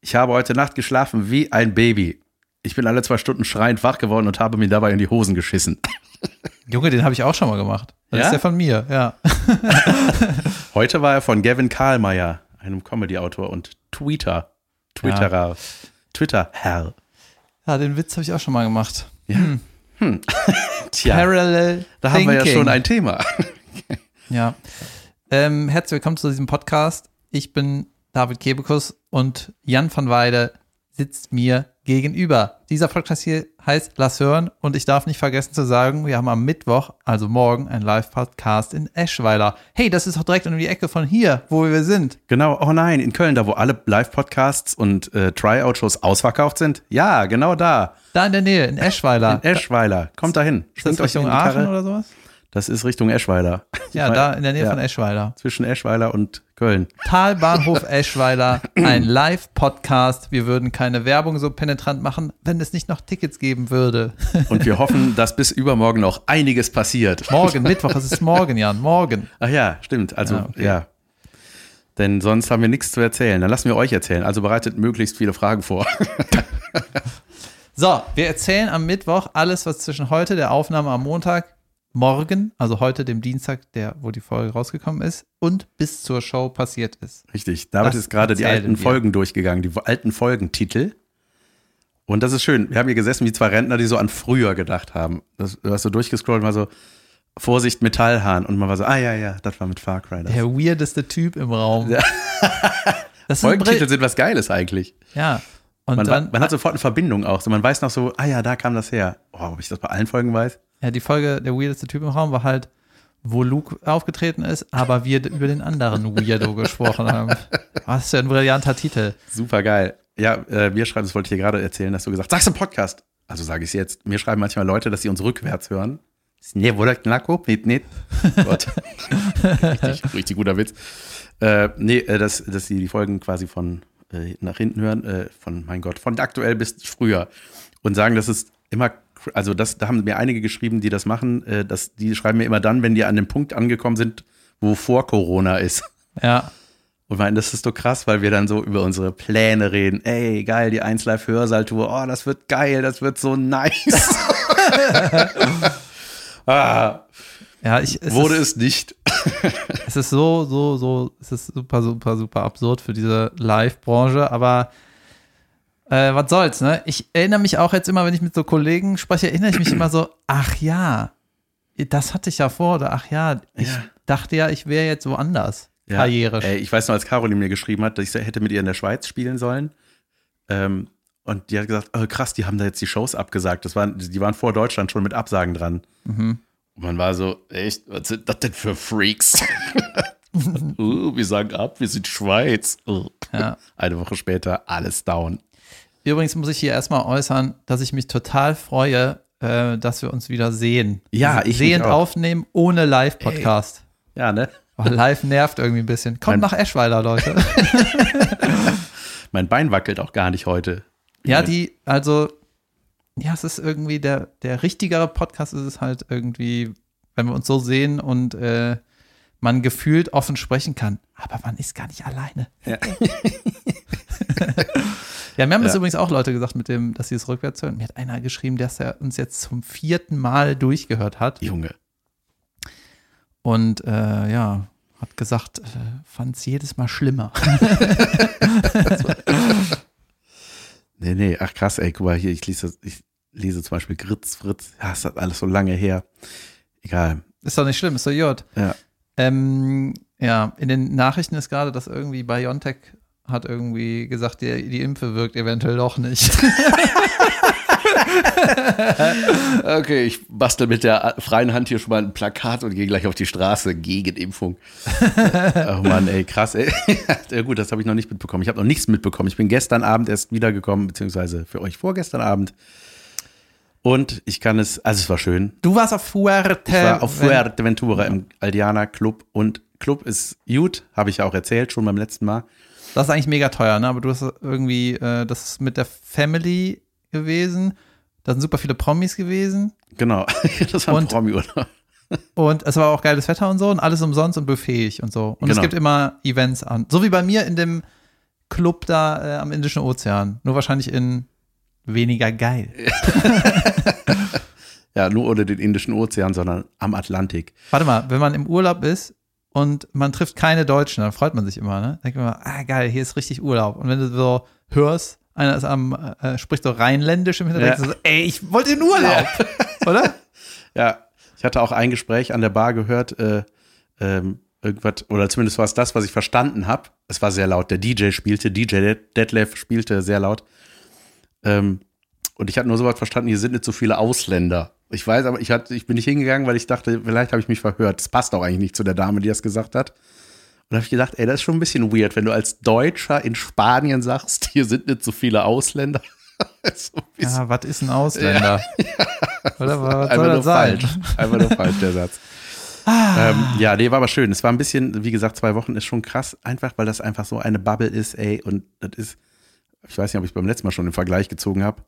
Ich habe heute Nacht geschlafen wie ein Baby. Ich bin alle zwei Stunden schreiend wach geworden und habe mir dabei in die Hosen geschissen. Junge, den habe ich auch schon mal gemacht. Das Ja? ist der von mir, ja. Heute war er von Gavin Karlmeier, einem Comedy-Autor und Tweeter. Twitterer. Twitter-Herr. Ja, den Witz habe ich auch schon mal gemacht. Tja, Parallel da haben wir ja Thinking. schon ein Thema. Ja. Ähm, herzlich willkommen zu diesem Podcast. Ich bin David Kebekus und Jan van Weide sitzt mir gegenüber. Dieser Podcast hier heißt Lass hören und ich darf nicht vergessen zu sagen, wir haben am Mittwoch, also morgen, einen Live-Podcast in Eschweiler. Hey, das ist doch direkt um die Ecke von hier, wo wir sind. Genau, oh nein, in Köln, da wo alle Live-Podcasts und äh, Tryout-Shows ausverkauft sind. Ja, genau da. Da in der Nähe, in Eschweiler. In Eschweiler. Kommt da hin. Schwingt euch in die Karre. oder sowas? Das ist Richtung Eschweiler. Ja, Ich mein- da in der Nähe ja, von Eschweiler. Zwischen Eschweiler und Köln. Talbahnhof Eschweiler, ein Live-Podcast. Wir würden keine Werbung so penetrant machen, wenn es nicht noch Tickets geben würde. Und wir hoffen, dass bis übermorgen noch einiges passiert. Morgen, Mittwoch, es ist morgen, Jan, morgen. Ach ja, stimmt. Also, Ja, okay. ja. Denn sonst haben wir nichts zu erzählen. Dann lassen wir euch erzählen. Also bereitet möglichst viele Fragen vor. So, wir erzählen am Mittwoch alles, was zwischen heute, der Aufnahme am Montag, morgen, also heute, dem Dienstag, der, wo die Folge rausgekommen ist, und bis zur Show passiert ist. Richtig. David Das ist gerade die alten wir. Folgen durchgegangen, die alten Folgentitel. Und das ist schön. Wir haben hier gesessen wie zwei Rentner, die so an früher gedacht haben. Das, du hast so durchgescrollt, mal so, Vorsicht, Metallhahn. Und man war so, ah ja, ja, das war mit Far Cry. Das. Der weirdeste Typ im Raum. Das sind Folgentitel sind was Geiles eigentlich. Ja. Und Man, dann, man hat sofort eine Verbindung auch. So, man weiß noch so, ah ja, da kam das her. Oh, ob ich das bei allen Folgen weiß? Ja, die Folge Der weirdeste Typ im Raum war halt, wo Luke aufgetreten ist, aber wir über den anderen Weirdo gesprochen haben. Was für ein brillanter Titel. Super geil. Ja, äh, mir schreiben, das wollte ich dir gerade erzählen, dass du gesagt hast, sagst du Podcast? Also sage ich es jetzt. Mir schreiben manchmal Leute, dass sie uns rückwärts hören. Ne, wo der Knacko? Nicht, nicht. Gott. richtig, richtig guter Witz. Äh, nee, äh, dass, dass sie die Folgen quasi von äh, nach hinten hören, äh, von, mein Gott, von aktuell bis früher. Und sagen, dass es immer, also das, da haben mir einige geschrieben, die das machen, äh, dass die schreiben mir immer dann, wenn die an dem Punkt angekommen sind, wo vor Corona ist. Ja. Und meinen, das ist so krass, weil wir dann so über unsere Pläne reden. Ey, geil, die 1 Live Hörsaal-Tour. Oh, das wird geil, das wird so nice. ah, Ja, ich, es wurde ist, es nicht. es ist so, so, so, es ist super, super, super absurd für diese Live-Branche, aber äh, was soll's, ne? Ich erinnere mich auch jetzt immer, wenn ich mit so Kollegen spreche, erinnere ich mich immer so, ach ja, das hatte ich ja vor, oder ach ja, ich Ja. dachte ja, ich wäre jetzt woanders. karrierisch. Ey, ich weiß noch, als Caroline mir geschrieben hat, dass ich hätte mit ihr in der Schweiz spielen sollen. Ähm, und die hat gesagt, oh, krass, die haben da jetzt die Shows abgesagt. Das waren, die waren vor Deutschland schon mit Absagen dran. Mhm. Und man war so, echt, was sind das denn für Freaks? uh, wir sagen ab, wir sind Schweiz. Uh. Ja. Eine Woche später, alles down. Übrigens muss ich hier erstmal äußern, dass ich mich total freue, äh, dass wir uns wieder sehen. Ja, ich Sehend aufnehmen ohne Live-Podcast. Ja, ne? Oh, live nervt irgendwie ein bisschen. Kommt Mein- nach Eschweiler, Leute. Mein Bein wackelt auch gar nicht heute. ja, die, also, ja, es ist irgendwie der, der richtigere Podcast ist es halt irgendwie, wenn wir uns so sehen und äh, man gefühlt offen sprechen kann. Aber man ist gar nicht alleine. Ja. Ja, mir haben das Ja. übrigens auch Leute gesagt, mit dem, dass sie es rückwärts hören. Mir hat einer geschrieben, dass er uns jetzt zum vierten Mal durchgehört hat. Junge. Und äh, ja, hat gesagt, äh, fand es jedes Mal schlimmer. Nee, nee, ach krass, ey, guck mal hier, ich lese, ich lese zum Beispiel Gritz, Fritz. Ja, ist das alles so lange her. Egal. ist doch nicht schlimm, ist doch J. Ja. Ähm, ja, in den Nachrichten ist gerade, dass irgendwie BioNTech hat irgendwie gesagt, die, die Impfe wirkt eventuell doch nicht. Okay, ich bastel mit der freien Hand hier schon mal ein Plakat und gehe gleich auf die Straße gegen Impfung. oh Mann, ey, krass, ey. ja, gut, das habe ich noch nicht mitbekommen. Ich habe noch nichts mitbekommen. Ich bin gestern Abend erst wiedergekommen, beziehungsweise für euch vorgestern Abend. Und ich kann es, also es war schön. Du warst auf Fuerte. Ich war auf Fuerteventura im Aldiana Club und Club ist gut, habe ich ja auch erzählt, schon beim letzten Mal. Das ist eigentlich mega teuer, ne? Aber du hast irgendwie, äh, das ist mit der Family gewesen. Da sind super viele Promis gewesen. Genau, das war ein Und- Promi-Urlaub. Und es war auch geiles Wetter und so und alles umsonst und buffetig und so. Und es Genau. gibt immer Events an. So wie bei mir in dem Club da äh, am Indischen Ozean. Nur wahrscheinlich in weniger geil. Ja, nur ohne den Indischen Ozean, sondern am Atlantik. Warte mal, wenn man im Urlaub ist und man trifft keine Deutschen, dann freut man sich immer, ne? Denkt man immer, ah geil, hier ist richtig Urlaub. Und wenn du so hörst, einer ist am, äh, spricht so rheinländisch im Hintergrund, Ja. denkst du so, ey, ich wollte in Urlaub, oder? Ja, ich hatte auch ein Gespräch an der Bar gehört, äh, ähm, irgendwas, oder zumindest war es das, was ich verstanden habe. Es war sehr laut. Der DJ spielte, DJ Detlef spielte sehr laut. Ähm, und ich hatte nur so was verstanden, hier sind nicht so viele Ausländer. Ich weiß, aber ich, hatte, ich bin nicht hingegangen, weil ich dachte, vielleicht habe ich mich verhört. Das passt auch eigentlich nicht zu der Dame, die das gesagt hat. Und da habe ich gedacht, ey, das ist schon ein bisschen weird, wenn du als Deutscher in Spanien sagst, hier sind nicht so viele Ausländer. so Ja, was ist ein Ausländer? Oder was soll Einfach nur das sein? falsch. Einfach nur falsch, der Satz. ähm, ja, nee, war aber schön. Es war ein bisschen, wie gesagt, zwei Wochen ist schon krass, einfach weil das einfach so eine Bubble ist, ey. Und das ist, ich weiß nicht, ob ich beim letzten Mal schon den Vergleich gezogen habe,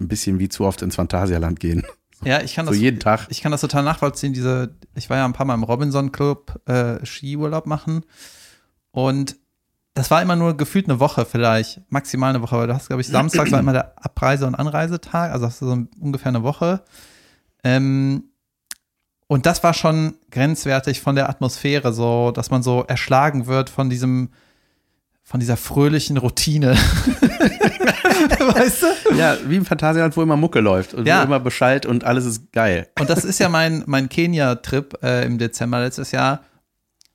ein bisschen wie zu oft ins Phantasialand gehen. Ja, ich kann So das, jeden Tag. ich kann das total nachvollziehen. Diese, ich war ja ein paar Mal im Robinson Club äh, Skiurlaub machen und das war immer nur gefühlt eine Woche vielleicht, maximal eine Woche, weil du hast, glaube ich, samstags war immer der Abreise- und Anreisetag, also hast du so ungefähr eine Woche. Ähm, und das war schon grenzwertig von der Atmosphäre, so, dass man so erschlagen wird von diesem, von dieser fröhlichen Routine. weißt du? Ja, wie im Phantasialand, wo immer Mucke läuft und Ja. wo immer Bescheid und alles ist geil. Und das ist ja mein, mein Kenia-Trip äh, im Dezember letztes Jahr.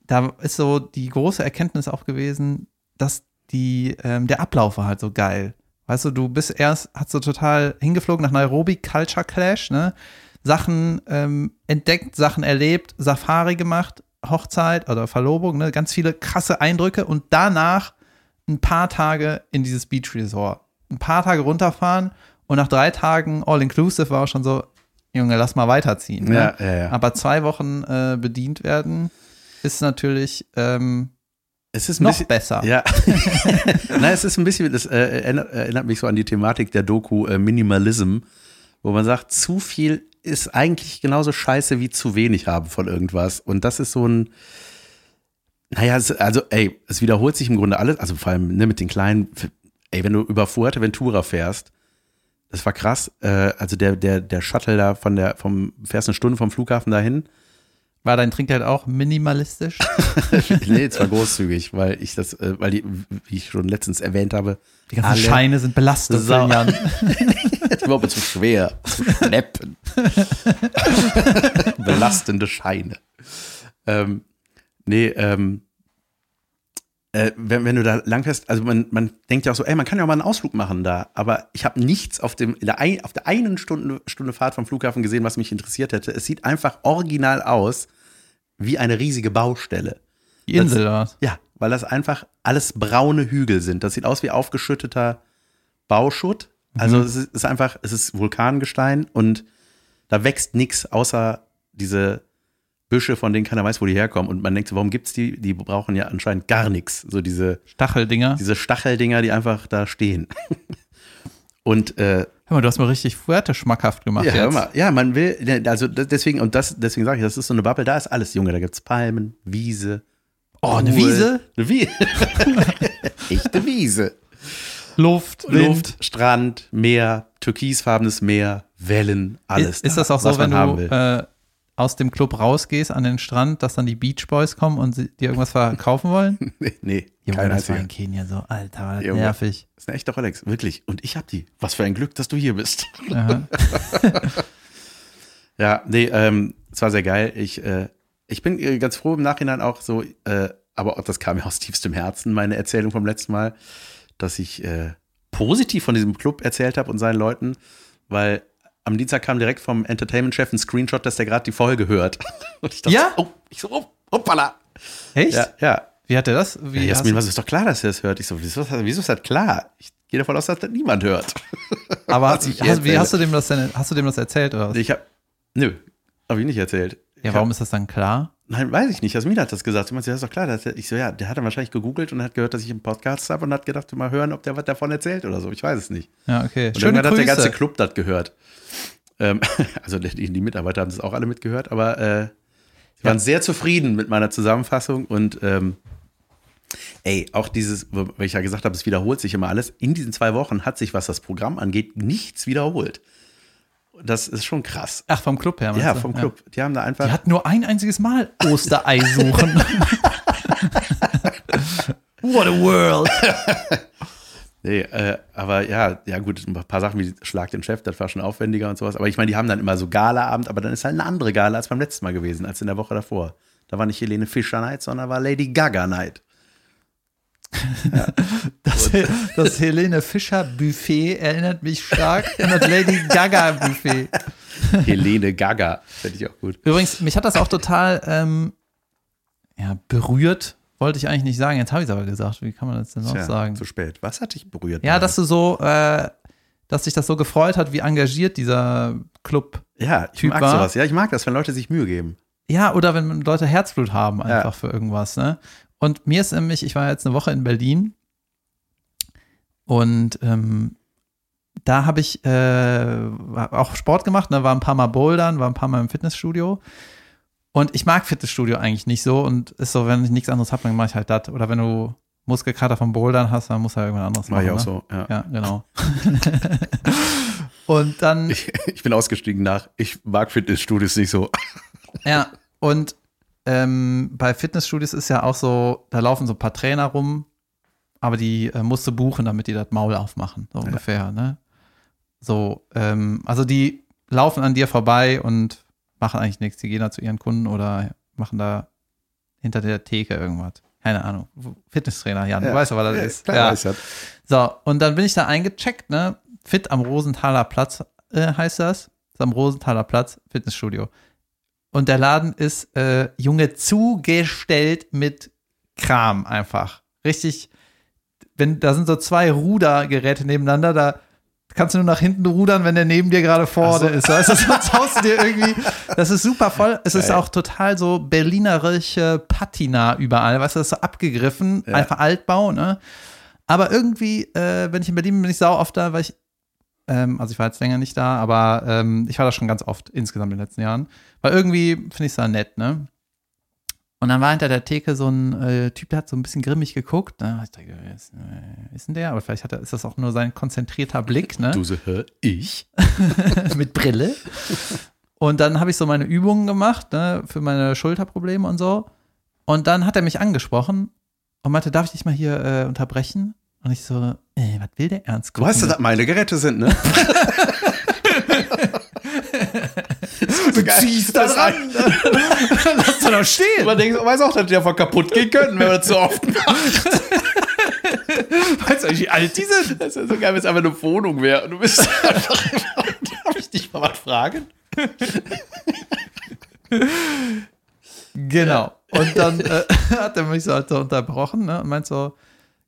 Da ist so die große Erkenntnis auch gewesen, dass die, ähm, der Ablauf war halt so geil. Weißt du, du bist erst, hast du total hingeflogen nach Nairobi, Culture Clash, ne? Sachen ähm, entdeckt, Sachen erlebt, Safari gemacht, Hochzeit oder Verlobung, ne? Ganz viele krasse Eindrücke und danach ein paar Tage in dieses Beach Resort. Ein paar Tage runterfahren und nach drei Tagen All-Inclusive war auch schon so, Junge, lass mal weiterziehen. Ne? Ja, ja, ja. Aber zwei Wochen äh, bedient werden ist natürlich ähm, Es ist noch bisschen, besser. Ja. Nein, es ist ein bisschen, das äh, erinnert, erinnert mich so an die Thematik der Doku äh, Minimalism, wo man sagt, zu viel ist eigentlich genauso scheiße wie zu wenig haben von irgendwas. Und das ist so ein, naja, es, also, ey, es wiederholt sich im Grunde alles, also vor allem ne, mit den kleinen, ey, wenn du über Fuerteventura fährst, das war krass, äh, also der, der, der Shuttle da von der, vom, fährst eine Stunde vom Flughafen dahin, War dein Trinkgeld auch minimalistisch? nee, zwar großzügig, weil ich das, äh, weil die, wie ich schon letztens erwähnt habe, Die ganzen Scheine sind belastet Sau. Jan. Das ist überhaupt zu schwer. Zu schleppen. Belastende Scheine. Ähm, nee, ähm, äh, wenn, wenn du da langfährst, also man, man denkt ja auch so, ey, man kann ja auch mal einen Ausflug machen da, aber ich habe nichts auf, dem, der ein, auf der einen Stunde, Stunde Fahrt vom Flughafen gesehen, was mich interessiert hätte. Es sieht einfach original aus wie eine riesige Baustelle. Die Insel was? Ja, weil das einfach alles braune Hügel sind. Das sieht aus wie aufgeschütteter Bauschutt. Also es ist, ist einfach, es ist Vulkangestein und da wächst nichts außer diese Büsche, von denen keiner weiß, wo die herkommen. Und man denkt so, warum gibt's die? Die brauchen ja anscheinend gar nichts. So diese, Stacheldinger. diese Stacheldinger, die einfach da stehen. Und äh, Hör mal, du hast mir richtig Fuerte schmackhaft gemacht ja, hör jetzt. mal, ja, man will, ne, also deswegen, und das, deswegen sage ich, das ist so eine Bubble, da ist alles, Junge, da gibt's Palmen, Wiese. Oh, eine. Wiese? Eine Wiese. Echte Wiese. Luft, Wind. Luft, Strand, Meer, türkisfarbenes Meer, Wellen, alles. Ist, ist das auch so, wenn man haben du will. äh, aus dem Club rausgehst an den Strand, dass dann die Beach Boys kommen und dir irgendwas verkaufen wollen? nee, nee Junge, kein das war in Kenia so, Alter, war das Junge. nervig. Das ist eine echte Rolex, wirklich. Und ich hab die. Was für ein Glück, dass du hier bist. Ja, nee, ähm, es war sehr geil. Ich, äh, ich bin äh, ganz froh im Nachhinein auch so, äh, aber auch das kam mir aus tiefstem Herzen, meine Erzählung vom letzten Mal, dass ich äh, positiv von diesem Club erzählt habe und seinen Leuten, weil am Dienstag kam direkt vom Entertainment-Chef ein Screenshot, dass der gerade die Folge hört. Und ich dachte, Ja? oh, ich so, oh, hoppala. Echt? Ja, ja. Wie hat er das? Wie Ja, Jasmin, was ist doch klar, dass er das hört? Ich so, wieso, wieso ist das klar? Ich gehe davon aus, dass das niemand hört. aber hast, wie hast du dem das denn, hast du dem das erzählt oder was? Ich hab, nö, habe ich nicht erzählt. Ja, warum hab, ist das dann klar? nein, weiß ich nicht. Jasmin hat das gesagt. Du meinst, ja, ist doch klar. Dass ich so, ja, der hat dann wahrscheinlich gegoogelt und hat gehört, dass ich einen Podcast habe und hat gedacht, mal hören, ob der was davon erzählt oder so. Ich weiß es nicht. Ja, okay. Und Schöne irgendwann hat der ganze. Club das gehört. Ähm, also die, die Mitarbeiter haben das auch alle mitgehört, aber äh, sie waren sehr zufrieden mit meiner Zusammenfassung und ähm, Ey, auch dieses, weil ich ja gesagt habe, es wiederholt sich immer alles. In diesen zwei Wochen hat sich, was das Programm angeht, nichts wiederholt. Das ist schon krass. Ach, vom Club her. Ja, vom Club. Die haben da einfach. Die hat nur ein einziges Mal Osterei suchen. What a world. Nee, äh, aber ja, ja gut, ein paar Sachen wie Schlag den Chef, das war schon aufwendiger und sowas. Aber ich meine, die haben dann immer so Galaabend, aber dann ist halt eine andere Gala als beim letzten Mal gewesen, als in der Woche davor. Da war nicht Helene Fischer Night, sondern war Lady Gaga Night. Das, das Helene Fischer Buffet erinnert mich stark an das Lady Gaga Buffet. Helene Gaga, finde ich auch gut. Übrigens, mich hat das auch total ähm, ja, berührt, wollte ich eigentlich nicht sagen. Jetzt habe ich es aber gesagt. Wie kann man das denn noch Tja, sagen? zu spät. Was hat dich berührt? Ja, dass du so, äh, dass dich das so gefreut hat, wie engagiert dieser Club. ja, ich Typ mag war. sowas. Ja, ich mag das, wenn Leute sich Mühe geben. Ja, oder wenn Leute Herzblut haben einfach Ja. für irgendwas. Ne? Und mir ist nämlich, ich war jetzt eine Woche in Berlin und ähm, da habe ich äh, auch Sport gemacht, ne? war ein paar Mal bouldern, war ein paar Mal im Fitnessstudio. Und ich mag Fitnessstudio eigentlich nicht so und ist so, wenn ich nichts anderes habe, dann mache ich halt das. Oder wenn du Muskelkater vom Bouldern hast, dann musst du halt irgendwas anderes Mach machen. ich auch ne? so. Ja. Ja, genau. und dann Ich, ich bin ausgestiegen nach, ich mag Fitnessstudios nicht so. Ja, und ähm, bei Fitnessstudios ist ja auch so, da laufen so ein paar Trainer rum, aber die äh, musst du buchen, damit die das Maul aufmachen, so ungefähr, ne? So, ähm, also die laufen an dir vorbei und machen eigentlich nichts. Die gehen da zu ihren Kunden oder machen da hinter der Theke irgendwas. Keine Ahnung. Fitnesstrainer, Jan, du weißt ja, was das ist. Klar, ja. weiß das. So, und dann bin ich da eingecheckt, ne? Fit am Rosenthaler Platz äh, heißt das. Das ist am Rosenthaler Platz, Fitnessstudio. Und der Laden ist, äh, Junge, zugestellt mit Kram einfach. Richtig, wenn, da sind so zwei Rudergeräte nebeneinander, da kannst du nur nach hinten rudern, wenn der neben dir gerade vorne so. ist. Weißt du, sonst haust du dir irgendwie, das ist super voll. Es ist auch total so berlinerische Patina überall, weißt du, das ist so abgegriffen, Ja. einfach Altbau, ne? Aber irgendwie, äh, wenn ich in Berlin bin, bin ich sau oft da, weil ich, ähm, also ich war jetzt länger nicht da, aber ähm, ich war da schon ganz oft insgesamt in den letzten Jahren. Weil irgendwie finde ich es da nett, ne? Und dann war hinter der Theke so ein äh, Typ, der hat so ein bisschen grimmig geguckt. Ne? Ich dachte, wer ist, äh, ist denn der? Aber vielleicht hat er, ist das auch nur sein konzentrierter Blick, ne? Du so, hä, ich? mit Brille. Und dann habe ich so meine Übungen gemacht, ne, für meine Schulterprobleme und so. Und dann hat er mich angesprochen und meinte, darf ich dich mal hier äh, unterbrechen? Und ich so, äh, was will der ernst? Du weißt, dass das meine Geräte sind, ne? du ziehst das an. Lass doch noch stehen. Man denkt, weiß auch, dass die einfach kaputt gehen könnten, wenn man das so oft macht. Weißt du eigentlich, wie alt die sind? Das ist ja so geil, wenn es einfach eine Wohnung wäre. Und du bist einfach, darf ich dich mal was fragen? Genau. Und dann äh, hat er mich so halt so unterbrochen ne, und meint so,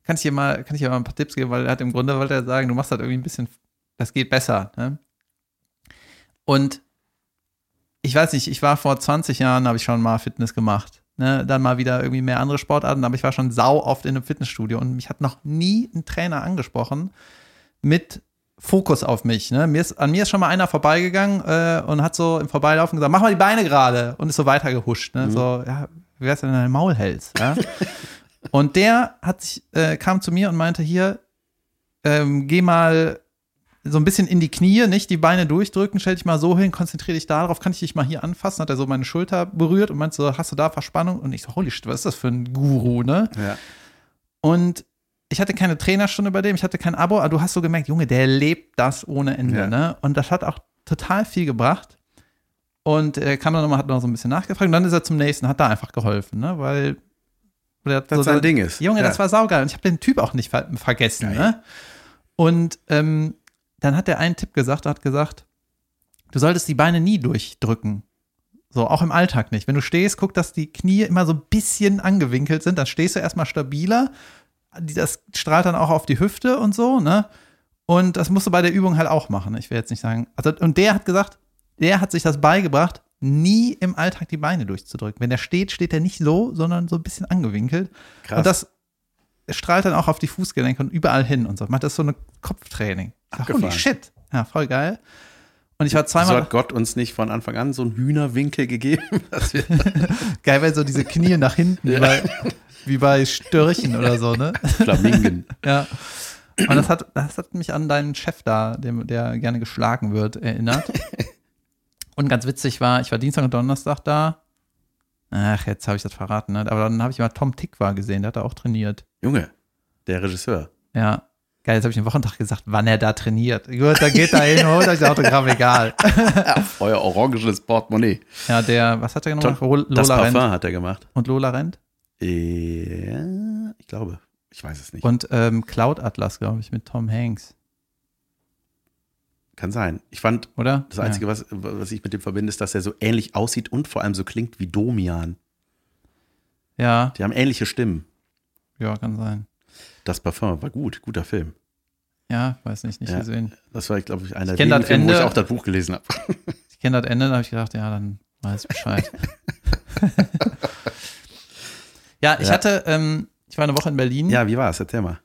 kann ich dir mal, kann ich dir mal ein paar Tipps geben, weil er hat im Grunde wollte er sagen, du machst halt irgendwie ein bisschen, das geht besser. Ne? Und ich weiß nicht, ich war vor 20 Jahren, habe ich schon mal Fitness gemacht. Ne? Dann mal wieder irgendwie mehr andere Sportarten, aber ich war schon sau oft in einem Fitnessstudio und mich hat noch nie ein Trainer angesprochen mit Fokus auf mich. Ne? Mir ist, an mir ist schon mal einer vorbeigegangen äh, und hat so im Vorbeilaufen gesagt, mach mal die Beine gerade und ist so weitergehuscht. Ne? So, ja, wie wär's, wenn du dein Maul hältst? Ja? und der hat sich, äh, kam zu mir und meinte, hier, ähm, geh mal so ein bisschen in die Knie, nicht die Beine durchdrücken, stell dich mal so hin, konzentriere dich darauf, kann ich dich mal hier anfassen? Hat er so meine Schulter berührt und meinte so, hast du da Verspannung? Und ich so, holy shit, was ist das für ein Guru, ne? Ja. Und ich hatte keine Trainerstunde bei dem, ich hatte kein Abo, aber du hast so gemerkt, Junge, der lebt das ohne Ende, Ja. ne? Und das hat auch total viel gebracht. Und er kam dann nochmal, hat noch so ein bisschen nachgefragt und dann ist er zum nächsten, hat da einfach geholfen, ne? Weil der hat Das so sein Ding ist. Junge, Ja. das war saugeil. Und ich habe den Typ auch nicht ver vergessen, Geil. ne? Und ähm, dann hat er einen Tipp gesagt, hat gesagt, du solltest die Beine nie durchdrücken. So, auch im Alltag nicht. Wenn du stehst, guck, dass die Knie immer so ein bisschen angewinkelt sind, dann stehst du erstmal stabiler. Das strahlt dann auch auf die Hüfte und so, ne? Und das musst du bei der Übung halt auch machen. Ich will jetzt nicht sagen. Also, und der hat gesagt, der hat sich das beigebracht, nie im Alltag die Beine durchzudrücken. Wenn er steht, steht er nicht so, sondern so ein bisschen angewinkelt. Krass. Und das strahlt dann auch auf die Fußgelenke und überall hin und so. Macht das so eine Kopftraining. Holy shit. Ja, voll geil. Und ich war so zweimal. hat Gott uns nicht von Anfang an so einen Hühnerwinkel gegeben, Geil, weil so diese Knie nach hinten. Ja. Weil, wie bei Störchen oder so, ne? Flamingen. Ja. Und das hat, das hat mich an deinen Chef da, dem, der gerne geschlagen wird, erinnert. Und ganz witzig war, ich war Dienstag und Donnerstag da. Ach, jetzt habe ich das verraten, ne? Aber dann habe ich mal Tom Tikva gesehen, der hat da auch trainiert. Junge, der Regisseur. Ja. Geil, jetzt habe ich den Wochentag gesagt, wann er da trainiert. Gut, dann geht da hin, holt euch das Autogramm, egal. Euer oranges Portemonnaie. Ja, der, was hat er gemacht? Lola Das Parfum Rent. hat er gemacht. Und Lola Rent. Ja, ich glaube. Ich weiß es nicht. Und ähm, Cloud Atlas, glaube ich, mit Tom Hanks, Kann sein. Ich fand, oder? das Einzige, was, was ich mit dem verbinde, ist, dass er so ähnlich aussieht und vor allem so klingt wie Domian. Ja, Die haben ähnliche Stimmen. ja, ja kann sein. Das Parfum war gut, guter Film. Ja, weiß nicht, nicht Ja. gesehen. Das war, glaube ich, einer Ich der wenigen Filme, wo ich auch das Buch gelesen habe. Ich kenne das Ende, da habe ich gedacht, ja, dann weiß ich Bescheid. ja, ich Ja. hatte, ähm, ich war eine Woche in Berlin. Ja, wie war es? Erzähl mal.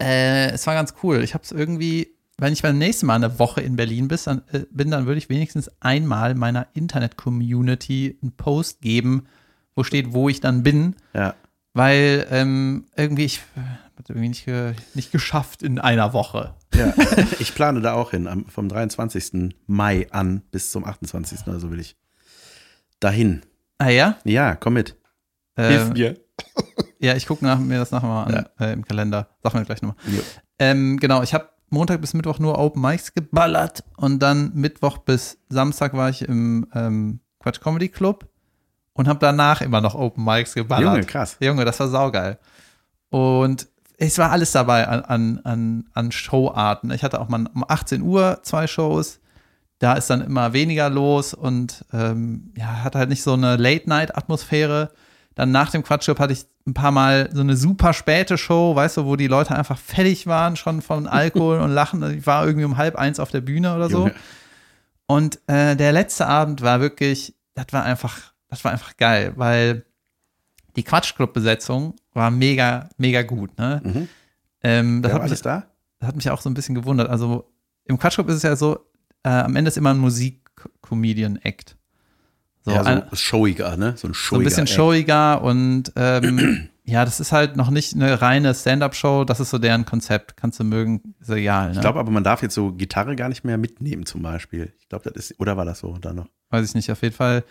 Äh, es war ganz cool. Ich habe es irgendwie, wenn ich beim nächsten Mal eine Woche in Berlin bis, dann, äh, bin, dann würde ich wenigstens einmal meiner Internet-Community einen Post geben, wo steht, wo ich dann bin. Ja. Weil ähm, irgendwie, ich äh, habe irgendwie nicht, ge nicht geschafft in einer Woche. ja. ich plane da auch hin. Am, vom 23. Mai an bis zum 28. oder so will ich dahin. Ah ja? Ja, komm mit. Äh, mir. ja, ich gucke mir das nachher mal an äh, im Kalender. Sag mir gleich nochmal. Ähm, genau, ich habe Montag bis Mittwoch nur Open Mics geballert und dann Mittwoch bis Samstag war ich im ähm, Quatsch Comedy Club und habe danach immer noch Open Mics geballert. Junge, krass. Junge, das war saugeil. Und es war alles dabei an, an, an, an Showarten. Ich hatte auch mal um 18 Uhr zwei Shows. Da ist dann immer weniger los und ähm, ja, hat halt nicht so eine Late-Night-Atmosphäre. Dann nach dem Quatschclub hatte ich ein paar Mal so eine super späte Show, weißt du, wo die Leute einfach fertig waren schon von Alkohol und Lachen. Ich war irgendwie um halb eins auf der Bühne oder so. Junge. Und äh, der letzte Abend war wirklich, das war einfach, das war einfach geil, weil die Quatschclub-Besetzung war mega, mega gut. Ne? Mhm. Ähm, das, Wer hat mich, da? das hat mich auch so ein bisschen gewundert. Also im Quatschclub ist es ja so, äh, am Ende ist immer ein Musik-Comedian-Act. So, ja, so ein, showiger, ne? So ein so showiger. ein bisschen showiger und ähm, ja, das ist halt noch nicht eine reine Stand-up-Show, das ist so deren Konzept. Kannst du mögen, ist egal. Ne? Ich glaube aber, man darf jetzt so Gitarre gar nicht mehr mitnehmen, zum Beispiel. Ich glaube, das ist, oder war das so da noch? Weiß ich nicht, auf jeden Fall.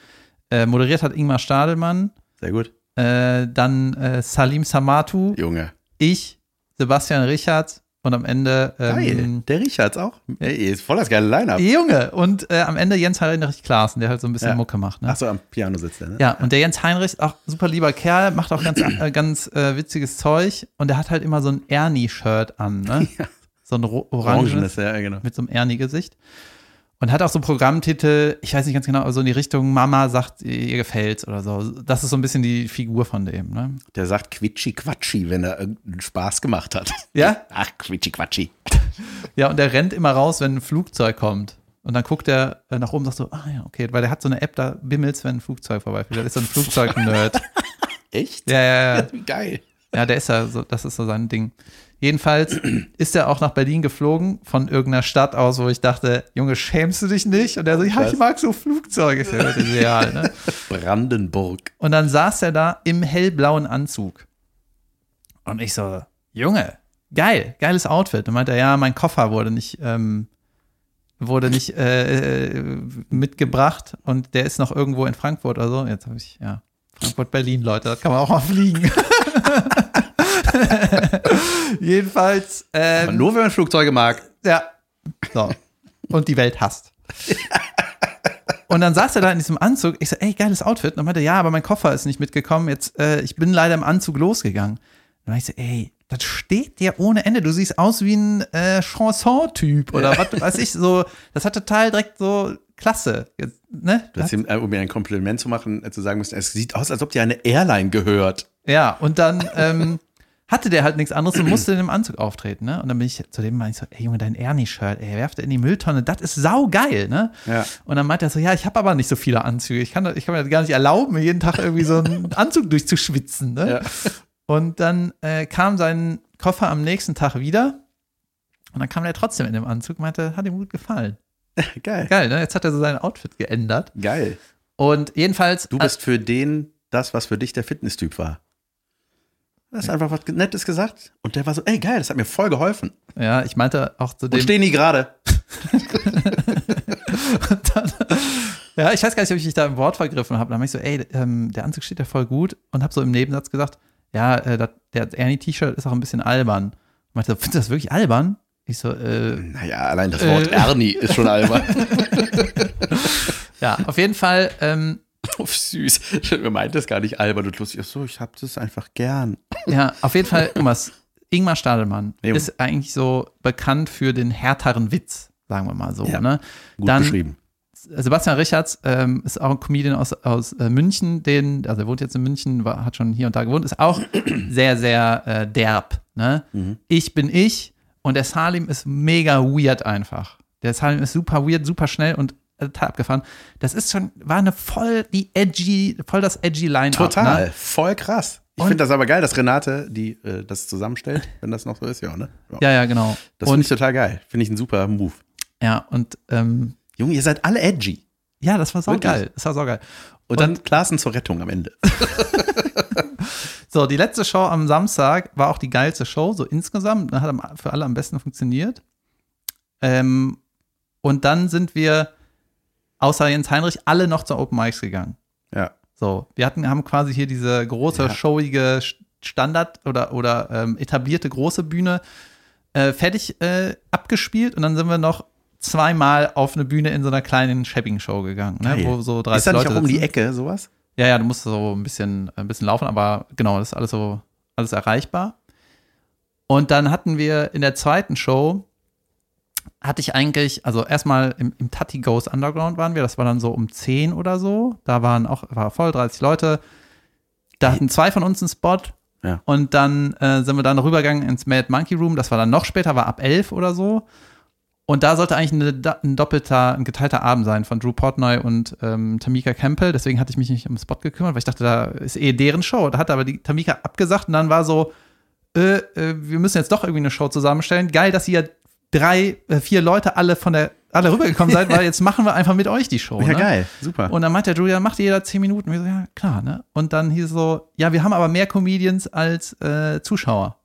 Äh, moderiert hat Ingmar Stadelmann, Sehr gut. äh, dann äh, Salim Samatu, Junge. ich, Sebastian Richards und am Ende Geil. ähm, Der Richards auch. Ey, ist voll das geile Line-Up. Junge und äh, am Ende Jens Heinrich Klaassen, der halt so ein bisschen Ja. Mucke macht. Ne? Achso, am Piano sitzt der, ne? Ja, und der Jens Heinrich, auch super lieber Kerl, macht auch ganz, äh, ganz äh, witziges Zeug und der hat halt immer so ein Ernie-Shirt an, ne? Ja. So ein Orangenes, orangenes ja, genau. mit so einem Ernie-Gesicht. Und hat auch so Programmtitel, ich weiß nicht ganz genau, aber so in die Richtung Mama sagt, ihr gefällt's oder so. Das ist so ein bisschen die Figur von dem, ne? Der sagt Quitschi Quatschi, wenn er irgendeinen Spaß gemacht hat. Ja? Ach, Quitschi Quatschi. Ja, und der rennt immer raus, wenn ein Flugzeug kommt. Und dann guckt er äh, nach oben und sagt so, ah ja, okay, weil der hat so eine App, da bimmelt's, wenn ein Flugzeug vorbeifliegt. Der ist so ein Flugzeug-Nerd. Echt? ja, ja, ja. Wie geil. Ja, der ist ja so, das ist so sein Ding. Jedenfalls ist er auch nach Berlin geflogen, von irgendeiner Stadt aus, wo ich dachte, Junge, schämst du dich nicht? Und er so, ja, ich mag so Flugzeuge. Ist ja wirklich real, ne? Brandenburg. Und dann saß er da im hellblauen Anzug. Und ich so, Junge, geil, geiles Outfit. Und meinte er, ja, mein Koffer wurde nicht, ähm, wurde nicht äh, äh, mitgebracht und der ist noch irgendwo in Frankfurt oder so. Jetzt habe ich, ja, Frankfurt, Berlin, Leute, das kann man auch mal fliegen. Jedenfalls, Aber ähm, nur wenn man Flugzeuge mag. ja, so. Und die Welt hasst. Und dann saß er da in diesem Anzug. Ich so, ey, geiles Outfit. Und er meinte, ja, aber mein Koffer ist nicht mitgekommen. Jetzt, äh, ich bin leider im Anzug losgegangen. Dann war ich so, ey, das steht dir ohne Ende. Du siehst aus wie ein äh, Chanson-Typ oder was weiß ich. So, das hat total direkt so klasse. Jetzt, ne? Das ihm, äh, um mir ein Kompliment zu machen, äh, zu sagen müssen, es sieht aus, als ob dir eine Airline gehört. Ja, und dann ähm, hatte der halt nichts anderes und musste in dem Anzug auftreten, ne? Und dann bin ich zu dem meinte ich so, ey Junge, dein Ernie-Shirt, ey, werft in die Mülltonne, das ist saugeil, ne? Ja. Und dann meinte er so, ja, ich habe aber nicht so viele Anzüge. Ich kann, ich kann mir das gar nicht erlauben, mir jeden Tag irgendwie so einen Anzug durchzuschwitzen, ne? Ja. Und dann äh, kam sein Koffer am nächsten Tag wieder und dann kam er trotzdem in dem Anzug, meinte, hat ihm gut gefallen. Geil. Geil, ne? Jetzt hat er so sein Outfit geändert. Geil. Und jedenfalls, Du bist für den das, was für dich der Fitnesstyp war. Hast einfach was Nettes gesagt. Und der war so, ey, geil, das hat mir voll geholfen. Ja, ich meinte auch zu dem. Und stehen die gerade. ja, ich weiß gar nicht, ob ich mich da im Wort vergriffen habe. Dann habe ich so, ey, ähm, der Anzug steht ja voll gut und habe so im Nebensatz gesagt, ja, äh, der Ernie-T-Shirt ist auch ein bisschen albern. Ich meinte, findest du das wirklich albern? Ich so, äh, Naja, allein das Wort Äh. Ernie ist schon albern. ja, auf jeden Fall, ähm, oh, süß. Mir meint das gar nicht albern und lustig. Ach so, ich hab das einfach gern. ja, auf jeden Fall, Thomas, Ingmar Stadelmann Jo. ist eigentlich so bekannt für den härteren Witz, sagen wir mal so. Ja, ne? Gut Dann- beschrieben. Sebastian Richards ähm, ist auch ein Comedian aus, aus äh, München, den, also er wohnt jetzt in München, war, hat schon hier und da gewohnt, ist auch sehr, sehr äh, derb. Ne? Mhm. Ich bin ich und der Salim ist mega weird einfach. Der Salim ist super weird, super schnell und total abgefahren. Das ist schon, war eine voll die edgy, voll das edgy Line-Up. Total. Ne? Voll krass. Ich Und- finde das aber geil, dass Renate die äh, das zusammenstellt, wenn das noch so ist, ja, ne? Ja. Ja, ja, genau. Das finde und, ich total geil. Finde ich ein super Move. ja, und ähm, Junge, ihr seid alle edgy. ja, das war so geil. Das war so geil. Und, dann Klaassen zur Rettung am Ende. So, die letzte Show am Samstag war auch die geilste Show, so insgesamt. Hat für alle am besten funktioniert. Ähm, und dann sind wir, außer Jens Heinrich, alle noch zu Open Mics gegangen. Ja. So, wir hatten, haben quasi hier diese große, Ja. showige Standard- oder, oder ähm, etablierte große Bühne äh, fertig äh, abgespielt und dann sind wir noch zweimal auf eine Bühne in so einer kleinen Shabbing-Show gegangen, ne, wo so 30 Ist da nicht Leute auch um die. Ecke sowas? Ja, ja, du musst so ein bisschen, ein bisschen laufen, aber genau, das ist alles so, alles erreichbar. Und dann hatten wir in der zweiten Show, hatte ich eigentlich, also erstmal im, im Tati Goes Underground waren wir, das war dann so um 10 oder so. Da waren auch, war voll 30 Leute. Da hatten zwei von uns einen Spot. Ja. Und dann äh, sind wir dann rübergegangen ins Mad Monkey Room. Das war dann noch später, war ab 11 oder so. Und da sollte eigentlich eine, ein doppelter, ein geteilter Abend sein von Drew Portnoy und ähm, Tamika Campbell. Deswegen hatte ich mich nicht um den Spot gekümmert, weil ich dachte, da ist eh deren Show. Da hat aber die Tamika abgesagt und dann war so, äh, äh, wir müssen jetzt doch irgendwie eine Show zusammenstellen. Geil, dass ihr drei, äh, vier Leute alle von der, alle rübergekommen seid, weil jetzt machen wir einfach mit euch die Show. Ja, ne? geil. Super. Und dann meinte der Julia, macht jeder zehn Minuten. Wir so, ja, klar, ne? Und dann hieß so, ja, wir haben aber mehr Comedians als äh, Zuschauer.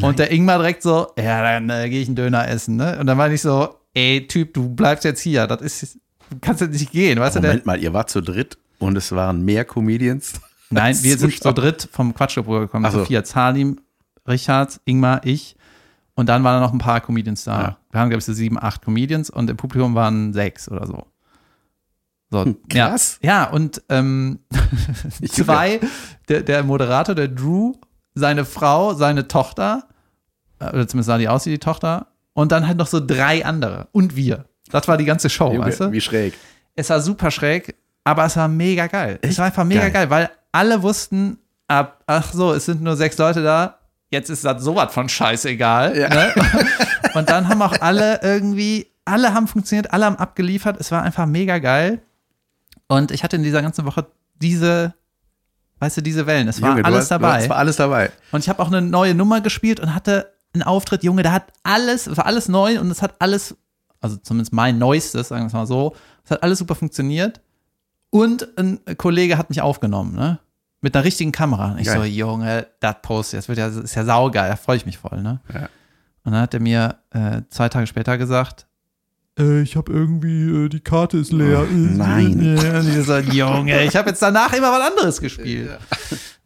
Und der Ingmar direkt so, ja, dann äh, gehe ich einen Döner essen, ne? Und dann war ich so, ey, Typ, du bleibst jetzt hier. Das ist, du kannst jetzt nicht gehen, weißt du? Der, Moment mal, ihr wart zu dritt und es waren mehr Comedians. nein, wir sind zu dritt vom Quatschclub gekommen. Ach so. Sophia Zalim, Richard, Ingmar, ich. Und dann waren da noch ein paar Comedians da. Ja. Wir haben, glaube ich, so sieben, acht Comedians und im Publikum waren sechs oder so. So, Hm, krass. Ja, ja und ähm, zwei, der, der Moderator, der Drew, seine Frau, seine Tochter, äh, oder zumindest sah die aus wie die Tochter, und dann halt noch so drei andere und wir. Das war die ganze Show, Junge, weißt du? Wie schräg. Es war super schräg, aber es war mega geil. es Echt war einfach mega geil. geil. weil alle wussten, ab, ach so, es sind nur sechs Leute da, jetzt ist das sowas von scheißegal. Ja. Ne? Und dann haben auch alle irgendwie, alle haben funktioniert, alle haben abgeliefert. Es war einfach mega geil. Und ich hatte in dieser ganzen Woche diese, weißt du, diese Wellen. Es war Junge, alles hast- dabei. Es war alles dabei. Und ich habe auch eine neue Nummer gespielt und hatte einen Auftritt, Junge, da hat alles, es war alles neu und es hat alles, also zumindest mein neuestes, sagen wir es mal so, es hat alles super funktioniert. Und ein Kollege hat mich aufgenommen, ne? Mit einer richtigen Kamera. Und ich Geil. so, Junge, das Post, das wird ja, das ist ja saugeil, da freue ich mich voll, ne? Ja. Und dann hat er mir äh, zwei Tage später gesagt, äh, ich habe irgendwie, äh, die Karte ist leer. Oh, nein. Ja, und ich so, Junge, ich habe jetzt danach immer was anderes gespielt.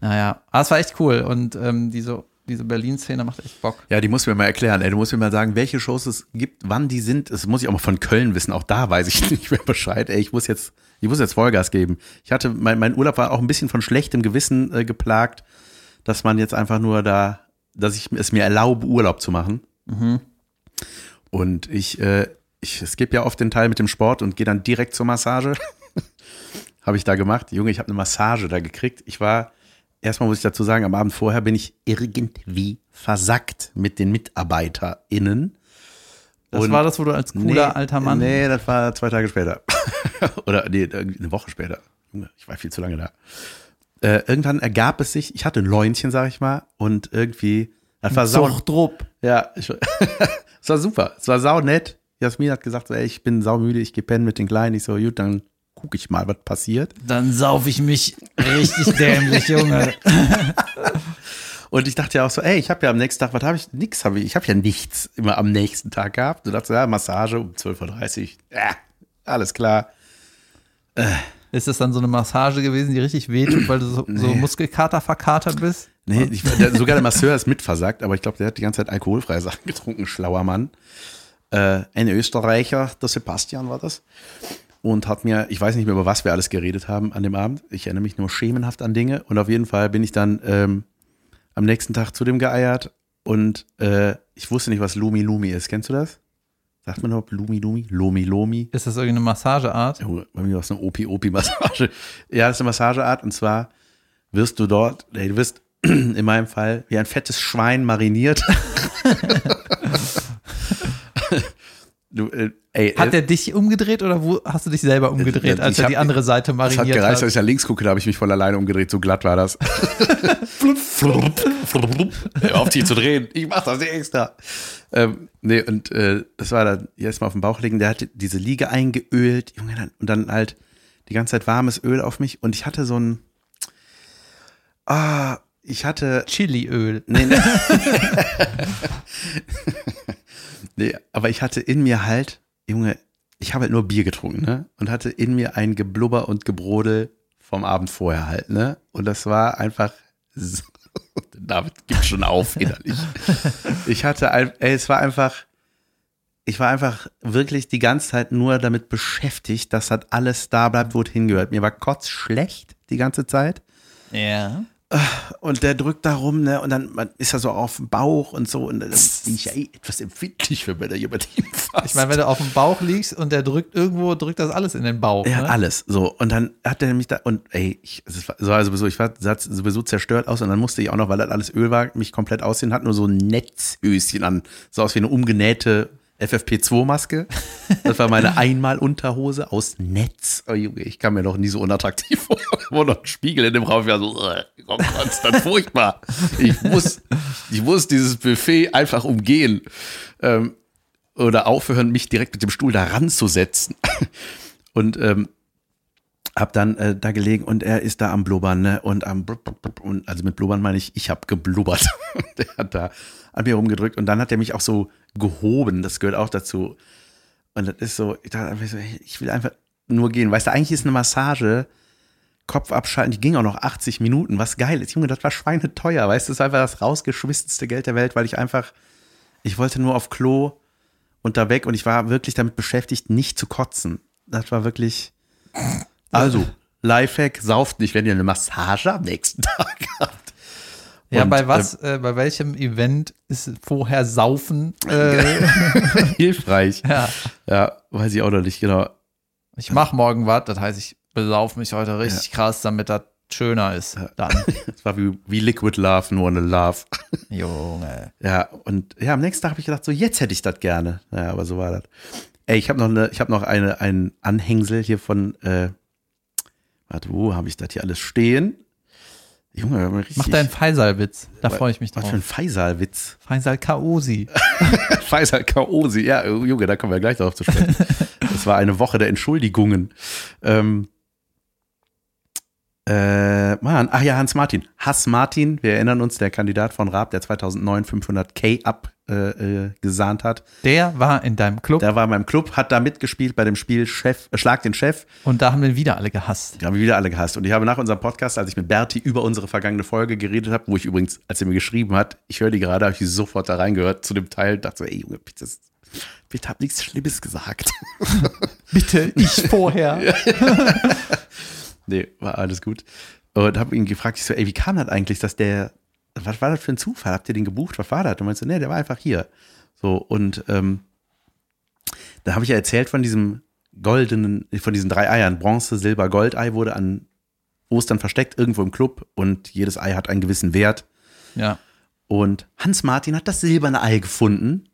Naja, aber es war echt cool und ähm, diese, diese Berlin-Szene macht echt Bock. Ja, die musst du mir mal erklären. Ey, du musst mir mal sagen, welche Shows es gibt, wann die sind. Das muss ich auch mal von Köln wissen. Auch da weiß ich nicht mehr Bescheid. Ey, ich muss jetzt, ich muss jetzt Vollgas geben. Ich hatte, mein, mein Urlaub war auch ein bisschen von schlechtem Gewissen äh, geplagt, dass man jetzt einfach nur da, dass ich es mir erlaube, Urlaub zu machen. Und ich, äh, ich skippe ja oft den Teil mit dem Sport und gehe dann direkt zur Massage. habe ich da gemacht. Junge, ich habe eine Massage da gekriegt. Ich war, erstmal muss ich dazu sagen, am Abend vorher bin ich irgendwie versackt mit den MitarbeiterInnen. Das Und- war das, wo du als cooler alter Mann. Nee, das war zwei Tage später. Oder nee, eine Woche später. Ich war viel zu lange da. Äh, irgendwann ergab es sich, ich hatte ein Läunchen, sag ich mal, und irgendwie, das war sau, Zuchtrupp. ja, ich, es war super, es war sau nett. Jasmin hat gesagt, so, ey, ich bin saumüde, ich gehe pennen mit den Kleinen. Ich so, gut, dann gucke ich mal, was passiert. Dann sauf ich mich richtig dämlich, Junge. Und ich dachte ja auch so, ey, ich habe ja am nächsten Tag, was habe ich? Nix habe ich. Ich habe ja nichts immer am nächsten Tag gehabt. Du dachtest, ja, Massage um 12.30 Uhr. Ja, alles klar. Ist das dann so eine Massage gewesen, die richtig wehtut, weil du so, so Muskelkater verkatert bist? Nee, ich, der, sogar der Masseur ist mitversagt, aber ich glaube, der hat die ganze Zeit alkoholfreie Sachen getrunken, schlauer Mann. Äh, ein Österreicher, der Sebastian war das. Und hat mir, ich weiß nicht mehr, über was wir alles geredet haben an dem Abend. Ich erinnere mich nur schemenhaft an Dinge. Und auf jeden Fall bin ich dann ähm, am nächsten Tag zu dem geeiert und äh, ich wusste nicht, was Lumi Lumi ist. Kennst du das? Sagt man überhaupt Lumi Lumi? Lomi Lomi? Ist das irgendeine Massageart? Oh, bei mir war es eine Opi-Opi-Massage. Ja, das ist eine Massageart und zwar wirst du dort, ey, du wirst in meinem Fall wie ein fettes Schwein mariniert. du, äh, ey, Hat äh, er dich umgedreht oder wo hast du dich selber umgedreht, Äh, als er die hab- andere Seite mariniert hat gereicht, dass hat? ich da links gucke, da habe ich mich von alleine umgedreht, so glatt war das. Auf, die zu drehen. Ich mach das nicht extra. Ähm, nee, und äh, das war dann erstmal auf dem Bauch liegen, der hat diese Liege eingeölt, Junge, und dann halt die ganze Zeit warmes Öl auf mich und ich hatte so ein Ah, ich hatte Chiliöl. Nee, nee. nee, aber ich hatte in mir halt, Junge, ich habe halt nur Bier getrunken, ne? Und hatte in mir ein Geblubber und Gebrodel vom Abend vorher halt, ne? Und das war einfach, so, David gibt schon auf innerlich. Ich hatte, ey, es war einfach, ich war einfach wirklich die ganze Zeit nur damit beschäftigt, dass halt alles da bleibt, wo es hingehört. Mir war kotzschlecht die ganze Zeit. Ja. Und der drückt da rum, ne? Und dann ist er so auf dem Bauch und so. Und dann bin ich ja eh etwas empfindlich, wenn man da jemand hinfasst. Ich meine, wenn du auf dem Bauch liegst und der drückt irgendwo, drückt das alles in den Bauch. ja, ne? alles. So. Und dann hat er mich da, und ey, ich, es war, sah sowieso, ich war sowieso zerstört aus. Und dann musste ich auch noch, weil das alles Öl war, mich komplett aussehen, hat nur so ein Netzhöschen an. Sah aus wie eine umgenähte FFP2-Maske. Das war meine Einmal-Unterhose aus Netz. Oh Junge, ich kam mir noch nie so unattraktiv vor. War noch ein Spiegel in dem Raum. War so, äh, komm, konstant furchtbar. Ich muss, ich muss dieses Buffet einfach umgehen. Ähm, oder aufhören, mich direkt mit dem Stuhl da ranzusetzen. Und ähm, hab dann äh, da gelegen und er ist da am Blubbern, ne? Und am und also mit Blubbern meine ich, ich habe geblubbert. der hat da an mir rumgedrückt und dann hat er mich auch so gehoben, das gehört auch dazu. Und das ist so, ich dachte einfach so, ich will einfach nur gehen. Weißt du, eigentlich ist eine Massage, Kopf abschalten, die ging auch noch 80 Minuten, was geil ist. Junge, das war schweineteuer, weißt du, das war einfach das rausgeschmissenste Geld der Welt, weil ich einfach, ich wollte nur auf Klo und da weg und ich war wirklich damit beschäftigt, nicht zu kotzen. Das war wirklich, also, Lifehack, sauft nicht, wenn ihr eine Massage am nächsten Tag habt. Ja, Und, bei was, äh, bei welchem Event ist vorher Saufen? Äh, Hilfreich. ja. Ja, weiß ich auch noch nicht genau. Ich mach morgen was, das heißt, ich besaufe mich heute richtig krass, damit das schöner ist. Dann. Es war wie, wie Liquid Love, nur eine Love. Junge. Ja, und ja, am nächsten Tag habe ich gedacht, so jetzt hätte ich das gerne. Ja, aber so war das. Ey, ich habe noch eine, ich habe noch eine, ein Anhängsel hier von, äh, warte, wo habe ich das hier alles stehen? Junge, richtig, Mach deinen Faisal-Witz. Da freue ich mich was drauf. für ein Faisal-Witz. Faisal Kaosi. Faisal Kaosi, ja, Junge, da kommen wir gleich darauf zu sprechen. Das war eine Woche der Entschuldigungen. Ähm, äh, Mann, ach ja, Hans Martin. Hass Martin, wir erinnern uns, der Kandidat von Raab, der 2009 500k abgesahnt äh, hat. Der war in deinem Club Der war in meinem Club, hat da mitgespielt bei dem Spiel Chef, äh, Schlag den Chef. und da haben wir wieder alle gehasst. Die haben wir wieder alle gehasst. Und ich habe nach unserem Podcast, als ich mit Berti über unsere vergangene Folge geredet habe, wo ich übrigens, als er mir geschrieben hat, ich höre die gerade, habe ich sofort da reingehört zu dem Teil, dachte so, ey Junge, bitte, bitte hab nichts Schlimmes gesagt. Bitte, ich vorher. nee, war alles gut. Und habe ihn gefragt, ich so, ey, wie kam das eigentlich, dass der, was war das für ein Zufall? Habt ihr den gebucht? Was war das? Und meinst du, nee, der war einfach hier. So, und ähm, da habe ich ja erzählt von diesem goldenen, von diesen drei Eiern. Bronze, Silber, Goldei wurde an Ostern versteckt, irgendwo im Club und jedes Ei hat einen gewissen Wert. Ja. Und Hans Martin hat das silberne Ei gefunden.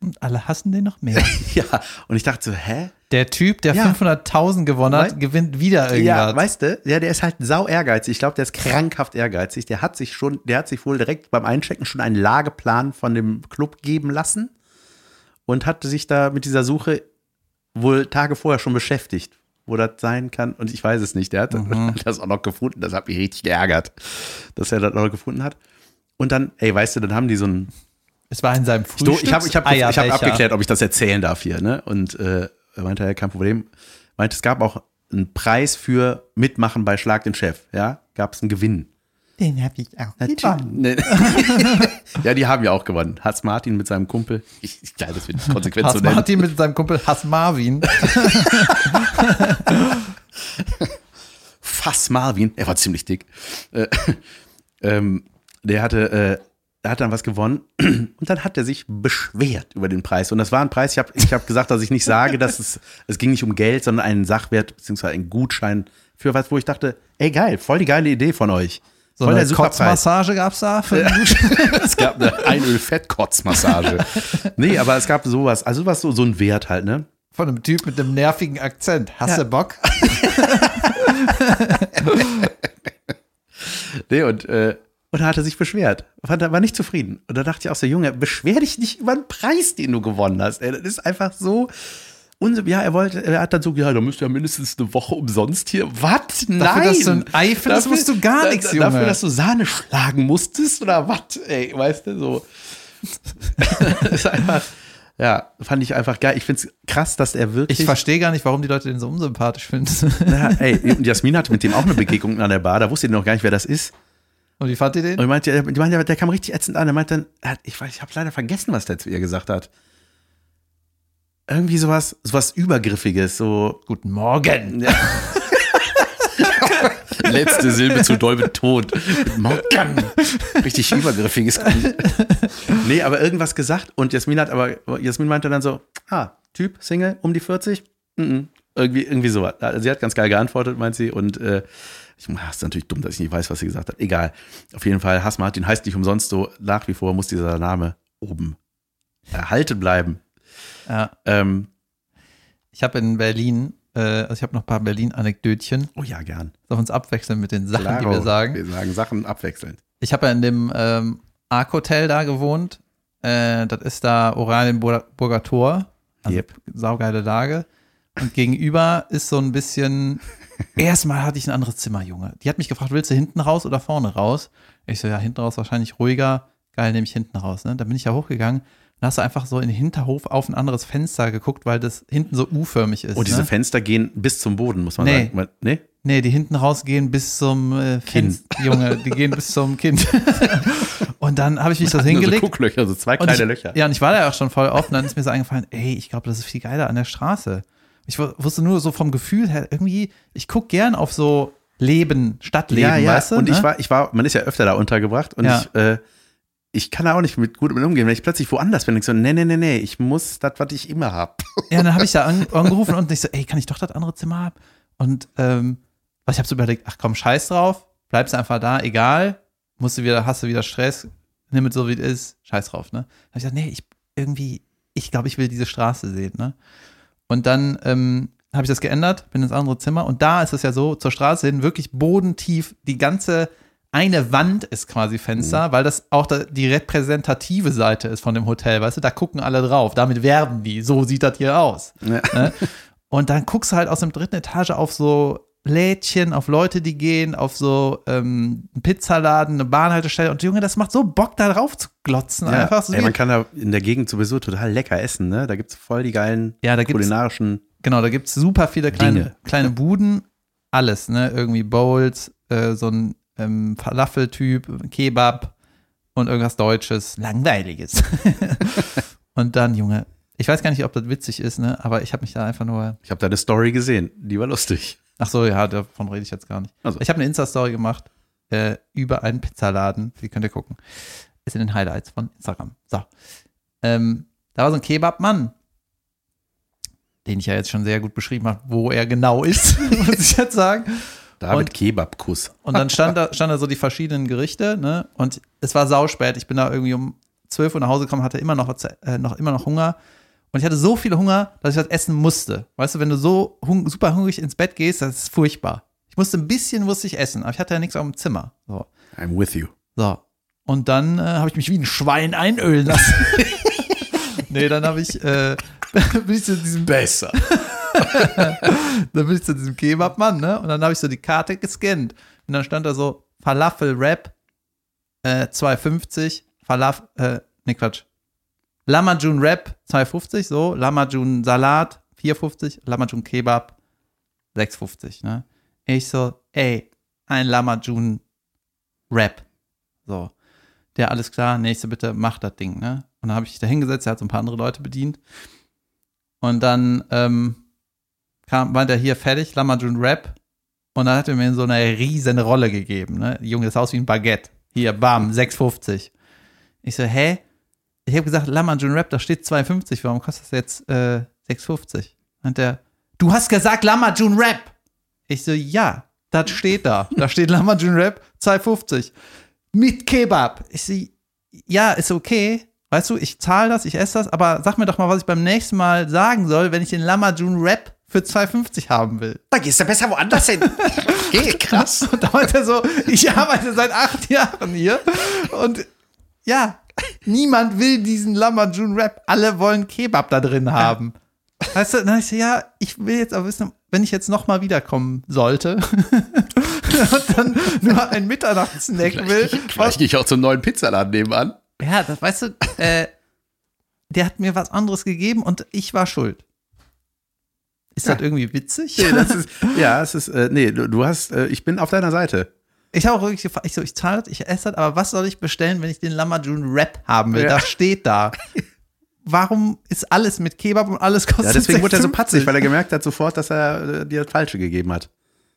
Und alle hassen den noch mehr. ja, und ich dachte so, hä? Der Typ, der Ja. 500.000 gewonnen hat, Wei- gewinnt wieder Ja, irgendwas. weißt du, ja, der ist halt sau ehrgeizig. Ich glaube, der ist krankhaft ehrgeizig. Der hat sich schon, der hat sich wohl direkt beim Einchecken schon einen Lageplan von dem Club geben lassen und hat sich da mit dieser Suche wohl Tage vorher schon beschäftigt, wo das sein kann. Und ich weiß es nicht. Der hat Mhm. das auch noch gefunden. Das hat mich richtig geärgert, dass er das noch gefunden hat. Und dann, ey, weißt du, dann haben die so ein. Es war in seinem Ich, Frühstück. ich habe ich hab, ich hab abgeklärt, ob ich das erzählen darf hier, ne? Und äh, er meinte, ja, kein Problem. Meinte, es gab auch einen Preis für Mitmachen bei Schlag den Chef, ja? Gab es einen Gewinn. Den habe ich auch Nee. ja, die haben ja auch gewonnen. Hans Martin mit seinem Kumpel. Ich, ich geil, das wird konsequent Hass zu nennen. Martin mit seinem Kumpel Hass Marvin. Fass Marvin, er war ziemlich dick. Äh, ähm, der hatte, äh, er hat dann was gewonnen und dann hat er sich beschwert über den Preis. Und das war ein Preis, ich habe ich hab gesagt, dass ich nicht sage, dass es, es ging nicht um Geld, sondern einen Sachwert beziehungsweise einen Gutschein für was, wo ich dachte, ey geil, voll die geile Idee von euch. So voll eine der. Kotzmassage gab es da. Für es gab eine Einöl-Fettkotzmassage. nee, aber es gab sowas, also was so, so ein Wert halt, ne? Von einem Typ mit einem nervigen Akzent. Hast du Ja. Bock? Nee, und, äh, und da hat er sich beschwert. War, war nicht zufrieden. Und da dachte ich auch so, Junge, beschwer dich nicht über einen Preis, den du gewonnen hast. Ey, das ist einfach so. Und ja, er wollte, er hat dann so, ja, da müsst ihr ja mindestens eine Woche umsonst hier. Was? Nein! Dafür, dass du ein Ei findest, musst du gar da- nichts, Junge. Dafür, dass du Sahne schlagen musstest oder was? Ey, weißt du, so. das ist einfach, ja, fand ich einfach geil. Ich finde es krass, dass er wirklich. Ich verstehe gar nicht, warum die Leute den so unsympathisch finden. ja, ey, und Jasmin hatte mit dem auch eine Begegnung an der Bar, da wusste die noch gar nicht, wer das ist. Und wie fand ihr den? Und ich meinte, die meinte, der kam richtig ätzend an. Er meinte dann, ich ich habe leider vergessen, was der zu ihr gesagt hat. Irgendwie sowas, sowas Übergriffiges, so. Guten Morgen. Ja. Letzte Silbe zu doll betont. Morgen. Richtig Übergriffiges. nee, aber irgendwas gesagt. Und Jasmin hat aber, Jasmin meinte dann so, ah, Typ, Single, um die 40? Mhm. Irgendwie, irgendwie sowas. Also sie hat ganz geil geantwortet, meint sie. Und äh, ich, ah, ist natürlich dumm, dass ich nicht weiß, was sie gesagt hat. Egal. Auf jeden Fall, Hass Martin heißt nicht umsonst so. Nach wie vor muss dieser Name oben erhalten bleiben. Ja. Ähm, Ich habe in Berlin, äh, also ich habe noch ein paar Berlin-Anekdötchen. oh ja, gern. Sollen wir uns abwechseln mit den Sachen, die Klaro. wir sagen? Wir sagen Sachen abwechselnd. Ich habe ja in dem ähm, Ark-Hotel da gewohnt. Äh, das ist da Oranienburger Tor. Also Yep. saugeile Lage. Und gegenüber ist so ein bisschen. Erstmal hatte ich ein anderes Zimmer, Junge. Die hat mich gefragt, willst du hinten raus oder vorne raus? Ich so, ja, hinten raus wahrscheinlich ruhiger. Geil, nehme ich hinten raus. Ne? Dann bin ich ja hochgegangen. Dann hast du einfach so in den Hinterhof auf ein anderes Fenster geguckt, weil das hinten so U-förmig ist. Und diese ne? Fenster gehen bis zum Boden, muss man Nee. sagen. Nee? Nee, die hinten rausgehen bis zum äh. Fenster. Junge, die gehen bis zum Kind. und dann habe ich mich das hingelegt. So Gucklöcher, so zwei Und kleine ich, Löcher. Ja, und ich war da ja auch schon voll oft. Und dann ist mir so eingefallen, ey, ich glaube, das ist viel geiler an der Straße. Ich wu- wusste nur so vom Gefühl her, irgendwie, ich gucke gern auf so Leben, Stadtleben, ja, ja. weißt du? und ich ne? war, ich war, man ist ja öfter da untergebracht und Ja. ich, äh, ich kann da auch nicht mit gut mit umgehen, wenn ich plötzlich woanders bin. Ich so, nee, nee, nee, nee, ich muss das, was ich immer hab. Ja, dann habe ich da an, angerufen und ich so, ey, kann ich doch das andere Zimmer haben? Und ähm, was ich habe so überlegt, ach komm, scheiß drauf, bleibst einfach da, egal, musst du wieder, hast du wieder Stress, nimm es so wie es ist, scheiß drauf, ne? Dann hab ich gesagt, nee, ich irgendwie, ich glaube, ich will diese Straße sehen, ne? Und dann ähm, habe ich das geändert, bin ins andere Zimmer und da ist es ja so, zur Straße hin, wirklich bodentief, die ganze eine Wand ist quasi Fenster, weil das auch da, die repräsentative Seite ist von dem Hotel, weißt du, da gucken alle drauf, damit werben die, so sieht das hier aus. Ja. Ne? Und dann guckst du halt aus dem dritten Etage auf so Lädchen, auf Leute, die gehen, auf so ähm, einen Pizzaladen, eine Bahnhaltestelle. Und Junge, das macht so Bock, da drauf zu glotzen. Ja, Einfach so ey, man kann da in der Gegend sowieso total lecker essen, ne? Da gibt's voll die geilen ja, da kulinarischen. genau, da gibt's super viele kleine, Dinge. kleine Buden. Alles, ne? Irgendwie Bowls, äh, so ein ähm, Falafel-Typ, Kebab und irgendwas Deutsches, Langweiliges. und dann, Junge, ich weiß gar nicht, ob das witzig ist, ne? Aber ich habe mich da einfach nur Ich habe da eine Story gesehen, die war lustig. Ach so, ja, davon rede ich jetzt gar nicht. Also. Ich habe eine Insta-Story gemacht äh, über einen Pizzaladen. Die könnt ihr gucken. Ist in den Highlights von Instagram. So. Ähm, da war so ein Kebabmann, den ich ja jetzt schon sehr gut beschrieben habe, wo er genau ist, muss ich jetzt sagen. David Kebabkuss. Und dann stand da, stand da so die verschiedenen Gerichte, ne? Und es war sauspät. Ich bin da irgendwie um 12 Uhr nach Hause gekommen, hatte immer noch, äh, noch, immer noch Hunger. Und ich hatte so viel Hunger, dass ich das essen musste. Weißt du, wenn du so hung super hungrig ins Bett gehst, das ist furchtbar. Ich musste ein bisschen, musste ich essen, aber ich hatte ja nichts auf dem Zimmer. So. I'm with you. So. Und dann äh, habe ich mich wie ein Schwein einölen lassen. nee, dann habe ich, äh, bin ich zu diesem Besser. dann bin ich zu diesem Kebabmann, ne? Und dann habe ich so die Karte gescannt. Und dann stand da so Falafel-Rap äh, 2,50. Falaf, äh, ne Quatsch. Lamajun Wrap 2,50, so. Lamajun Salat 4,50. Lamajun Kebab 6,50, ne? Ich so, ey, ein Lamajun Wrap. So. Der, alles klar, nächste bitte, mach das Ding, ne? Und dann habe ich da hingesetzt, er hat so ein paar andere Leute bedient. Und dann ähm, kam, war der hier fertig, Lamajun Wrap. Und dann hat er mir so eine riesen Rolle gegeben, ne? Junge, das aus wie ein Baguette. Hier, bam, 6,50. Ich so, hä? Ich habe gesagt, Lamajun Wrap, da steht 2,50. Warum kostet das jetzt äh, 6,50? Und der, du hast gesagt Lamajun Wrap. Ich so, ja, das steht da. Da steht Lamajun Wrap 2,50. Mit Kebab. Ich so, ja, ist okay. Weißt du, ich zahle das, ich esse das, aber sag mir doch mal, was ich beim nächsten Mal sagen soll, wenn ich den Lamajun Wrap für 2,50 haben will. Da gehst du besser woanders hin. Geh, krass. Und da meinte er so, ich arbeite seit acht Jahren hier und ja, niemand will diesen Lamajun Wrap. Alle wollen Kebab da drin haben. Weißt du, dann ich so, ja, ich will jetzt aber wissen, wenn ich jetzt nochmal wiederkommen sollte und dann nur ein Mitternachtssnack will. Vielleicht gehe ich auch zum neuen Pizzaladen nebenan. Ja, das weißt du, äh, der hat mir was anderes gegeben und ich war schuld. Ist Ja. das irgendwie witzig? Nee, das ist, ja, es ist, äh, nee, du, du hast, äh, ich bin auf deiner Seite. Ich habe auch wirklich gefragt, ich so, ich zahle das, ich esse das, aber was soll ich bestellen, wenn ich den Lamajun Wrap haben will? Ja. Das steht da. Warum ist alles mit Kebab und alles kostet Ja, deswegen wurde er so 6,50? patzig, weil er gemerkt hat sofort, dass er äh, dir das Falsche gegeben hat.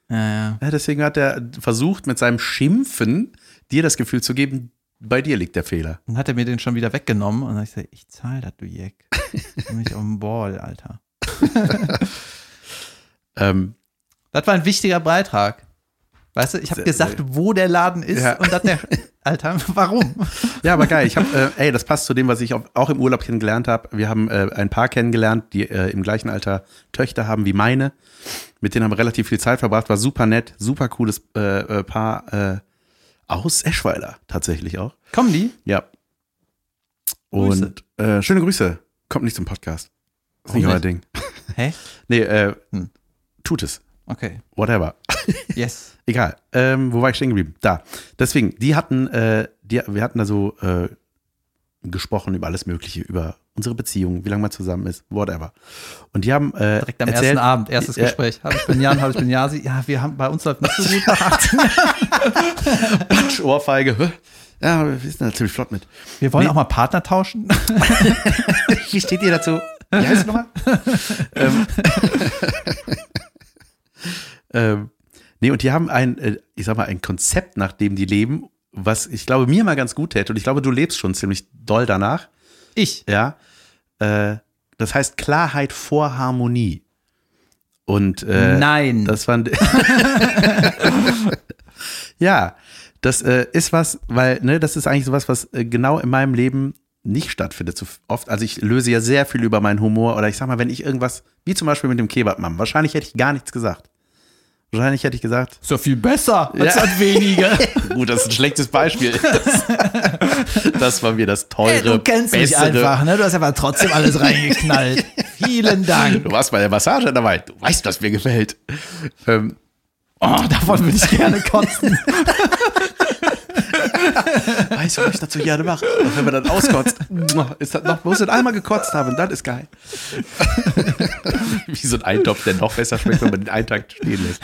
Ja, ja. Ja, deswegen hat er versucht, mit seinem Schimpfen dir das Gefühl zu geben, bei dir liegt der Fehler. Dann hat er mir den schon wieder weggenommen und dann hab ich gesagt, ich zahle das, du Jeck. Ich bin nicht auf dem Ball, Alter. Ähm, Das war ein wichtiger Beitrag. Weißt du, ich habe gesagt, wo der Laden ist Ja. und dann der, Alter, warum? ja, aber geil. Ich habe, äh, ey, das passt zu dem, was ich auch, im Urlaub kennengelernt habe. Wir haben äh, ein Paar kennengelernt, die äh, im gleichen Alter Töchter haben wie meine. Mit denen haben wir relativ viel Zeit verbracht. War super nett, super cooles äh, äh, Paar äh, aus Eschweiler tatsächlich auch. Kommen die? Ja. Grüße. Und äh, schöne Grüße. Kommt nicht zum Podcast. Ist nicht euer? Ding. Hä? Nee, äh, Hm. tut es. Okay. Whatever. Yes. Egal. Ähm, wo war ich stehen geblieben? Da. Deswegen, die hatten, äh, die, wir hatten da so äh, gesprochen über alles Mögliche, über unsere Beziehung, wie lange man zusammen ist, whatever. Und die haben äh, Direkt am erzählt, ersten Abend, erstes Ja. Gespräch. Hallo, ich bin Jan, hallo, ich bin Yasi. Ja, wir haben, bei uns läuft nicht so gut nach 18 Jahren. Patsch, Ohrfeige. Ja, wir sind da ziemlich flott mit. Wir wollen Nee. auch mal Partner tauschen. Wie steht ihr dazu? Wie heißt nochmal? ähm, ähm, nee, und die haben ein, äh, ich sag mal, ein Konzept, nach dem die leben, was ich glaube mir mal ganz gut täte. Und ich glaube, du lebst schon ziemlich doll danach. Ich. Ja. Äh, das heißt Klarheit vor Harmonie. Und äh, Nein. das fand Ja, das äh, ist was, weil, ne, das ist eigentlich sowas, was äh, genau in meinem Leben nicht stattfindet. So oft, also ich löse ja sehr viel über meinen Humor oder ich sag mal, wenn ich irgendwas, wie zum Beispiel mit dem Kebabmann, wahrscheinlich hätte ich gar nichts gesagt. Wahrscheinlich hätte ich gesagt, ist doch viel besser als das wenige. gut, das ist ein schlechtes Beispiel. Das, das war mir das teure, du kennst mich bessere. einfach, ne? Du hast aber trotzdem alles reingeknallt. Vielen Dank. Du warst bei der Massage dabei. Du weißt, was mir gefällt. Ähm, Oh, davon würde ich gerne kotzen. Weißt du, was ich dazu gerne mache? Und wenn man dann auskotzt, ist das noch, muss das einmal gekotzt haben, dann ist geil. Wie so ein Eintopf, der noch besser schmeckt, wenn man den einen Tag stehen lässt.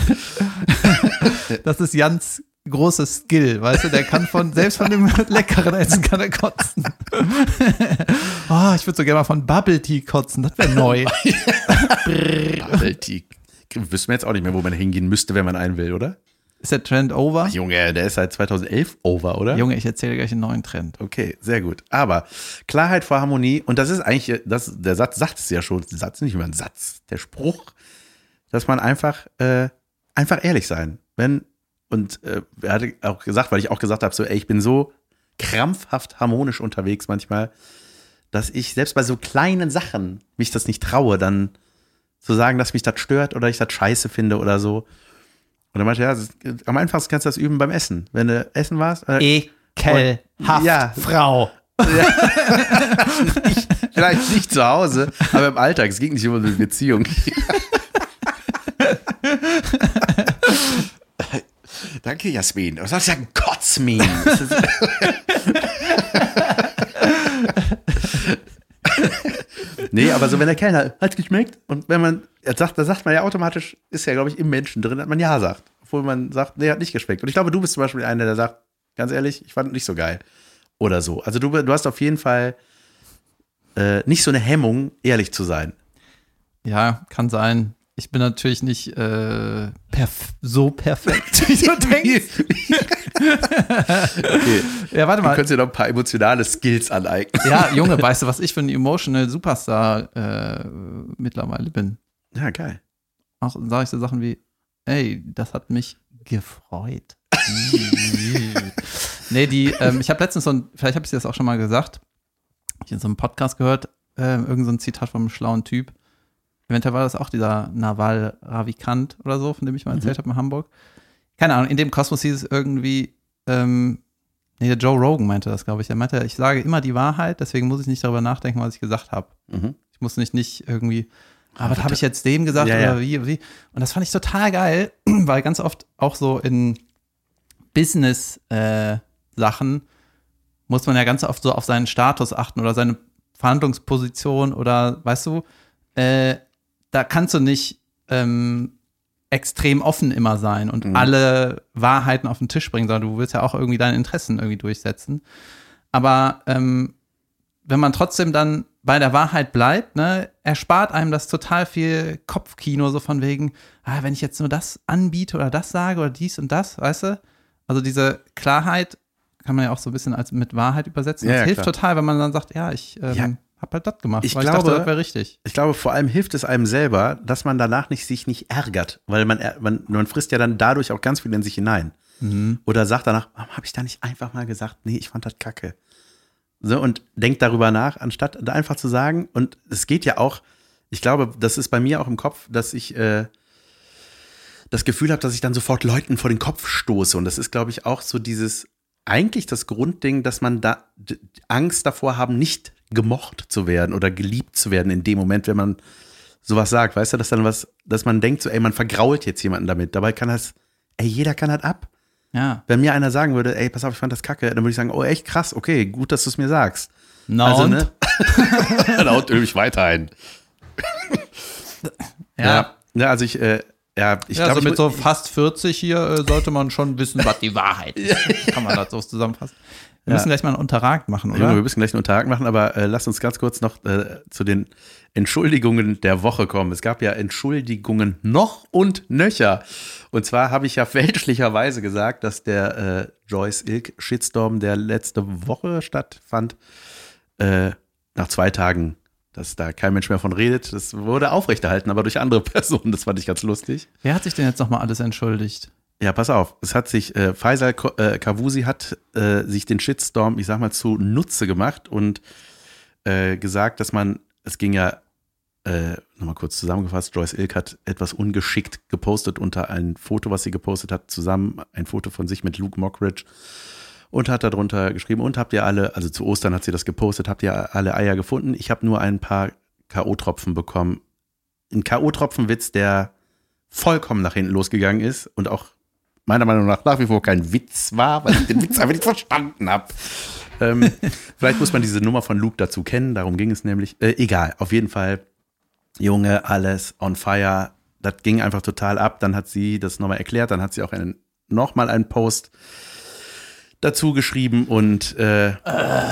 Das ist Jans großes Skill, weißt du, der kann von, selbst von dem leckeren Essen kann er kotzen. Oh, ich würde so gerne mal von Bubble Tea kotzen, das wäre neu. Bubble Tea. Wüssten wir jetzt auch nicht mehr, wo man hingehen müsste, wenn man einen will, oder? Ist der Trend over? Junge, der ist seit 2011 over, oder? Junge, ich erzähle gleich einen neuen Trend. Okay, sehr gut. Aber Klarheit vor Harmonie, und das ist eigentlich, das, der Satz sagt es ja schon, der Satz nicht immer ein Satz, der Spruch, dass man einfach, äh, einfach ehrlich sein. Wenn, und äh, er hatte auch gesagt, weil ich auch gesagt habe, so, ey, ich bin so krampfhaft harmonisch unterwegs manchmal, dass ich selbst bei so kleinen Sachen mich das nicht traue, dann zu sagen, dass mich das stört oder ich das scheiße finde oder so. Und er meinte, ja, ist, am einfachsten kannst du das üben beim Essen. Wenn du essen warst, äh, Ekelhaft, Ja. Frau. Vielleicht nicht zu Hause, aber im Alltag. Es ging nicht um eine Beziehung. Danke, Jasmin. Was soll ich sagen? Kotz. Nee, aber so, wenn der Kellner hat geschmeckt und wenn man, er sagt, da sagt man ja automatisch, ist ja, glaube ich, im Menschen drin, dass man Ja sagt. Obwohl man sagt, nee, hat nicht geschmeckt. Und ich glaube, du bist zum Beispiel einer, der sagt, ganz ehrlich, ich fand nicht so geil. Oder so. Also du, du hast auf jeden Fall äh, nicht so eine Hemmung, ehrlich zu sein. Ja, kann sein. Ich bin natürlich nicht äh, perf so perfekt, wie du denkst. okay. Ja, warte Du mal. könntest dir noch ein paar emotionale Skills aneignen. Ja, Junge, weißt du, was ich für ein emotional Superstar äh, mittlerweile bin? Ja, geil. Auch sage ich so Sachen wie, ey, das hat mich gefreut. nee, die, ähm, ich habe letztens so ein, vielleicht habe ich dir das auch schon mal gesagt, ich in so einem Podcast gehört, ähm, irgend so ein Zitat vom schlauen Typ. Eventuell war das auch dieser Nawal Ravikant oder so, von dem ich mal erzählt habe in Hamburg. Keine Ahnung, in dem Kosmos hieß es irgendwie, ähm, nee, der Joe Rogan meinte das, glaube ich. Er meinte, ich sage immer die Wahrheit, deswegen muss ich nicht darüber nachdenken, was ich gesagt habe. Mhm. Ich muss nicht, nicht irgendwie, ah, was habe ich jetzt dem gesagt Ja, oder ja. wie, wie. Und das fand ich total geil, weil ganz oft auch so in Business-Sachen muss man ja ganz oft so auf seinen Status achten oder seine Verhandlungsposition oder weißt du, äh, da kannst du nicht ähm, extrem offen immer sein und Mhm. alle Wahrheiten auf den Tisch bringen, sondern du willst ja auch irgendwie deine Interessen irgendwie durchsetzen. Aber ähm, wenn man trotzdem dann bei der Wahrheit bleibt, ne, erspart einem das total viel Kopfkino, so von wegen, ah, wenn ich jetzt nur das anbiete oder das sage oder dies und das, weißt du? Also diese Klarheit kann man ja auch so ein bisschen als mit Wahrheit übersetzen. Ja, das ja, hilft klar. total, wenn man dann sagt, ja, ich ähm, Ja. Hab halt das gemacht, Ich glaube- ich dachte, das wäre richtig. Ich glaube, vor allem hilft es einem selber, dass man danach nicht, sich nicht ärgert, weil man, man, man frisst ja dann dadurch auch ganz viel in sich hinein. Oder sagt danach, warum habe ich da nicht einfach mal gesagt, nee, ich fand das kacke. So, und denkt darüber nach, anstatt da einfach zu sagen, und es geht ja auch, ich glaube, das ist bei mir auch im Kopf, dass ich äh, das Gefühl habe, dass ich dann sofort Leuten vor den Kopf stoße. Und das ist, glaube ich, auch so dieses, eigentlich das Grundding, dass man da Angst davor haben, nicht gemocht zu werden oder geliebt zu werden in dem Moment, wenn man sowas sagt. Weißt du, dass dann was, dass man denkt, so, ey, man vergrault jetzt jemanden damit. Dabei kann das, ey, jeder kann das ab. Ja. Wenn mir einer sagen würde, ey, pass auf, ich fand das kacke, dann würde ich sagen, oh, echt krass, okay, gut, dass du es mir sagst. Na also, und? ne? da haut mich weiter ein. Ja. ja, also ich, äh, ja, ich ja, glaube, so mit ich, so fast 40 hier äh, sollte man schon wissen, was die Wahrheit ist. Kann man das so zusammenfassen. Wir Ja. müssen gleich mal einen Unterragt machen, Junge, wir oder? müssen gleich einen Tag machen, aber äh, lass uns ganz kurz noch äh, zu den Entschuldigungen der Woche kommen. Es gab ja Entschuldigungen noch und nöcher. Und zwar habe ich ja fälschlicherweise gesagt, dass der äh, Joyce Ilk Shitstorm, der letzte Woche stattfand, äh, nach zwei Tagen, dass da kein Mensch mehr von redet. Das wurde aufrechterhalten, aber durch andere Personen. Das fand ich ganz lustig. Wer hat sich denn jetzt nochmal alles entschuldigt? Ja, pass auf. Es hat sich, äh, Faisal äh, Kavusi hat äh, sich den Shitstorm, ich sag mal, zu Nutze gemacht und äh, gesagt, dass man, es ging ja, äh, nochmal kurz zusammengefasst, Joyce Ilk hat etwas ungeschickt gepostet unter ein Foto, was sie gepostet hat, zusammen ein Foto von sich mit Luke Mockridge und hat darunter geschrieben, und habt ihr alle, also zu Ostern hat sie das gepostet, habt ihr alle Eier gefunden? Ich habe nur ein paar K.O.-Tropfen bekommen. Ein K.O.-Tropfenwitz, der vollkommen nach hinten losgegangen ist und auch meiner Meinung nach nach wie vor kein Witz war, weil ich den Witz einfach nicht verstanden habe. Ähm, vielleicht muss man diese Nummer von Luke dazu kennen, darum ging es nämlich. Äh, egal, auf jeden Fall, Junge, alles on fire. Das ging einfach total ab. Dann hat sie das nochmal erklärt, dann hat sie auch einen, nochmal einen Post dazu geschrieben und äh,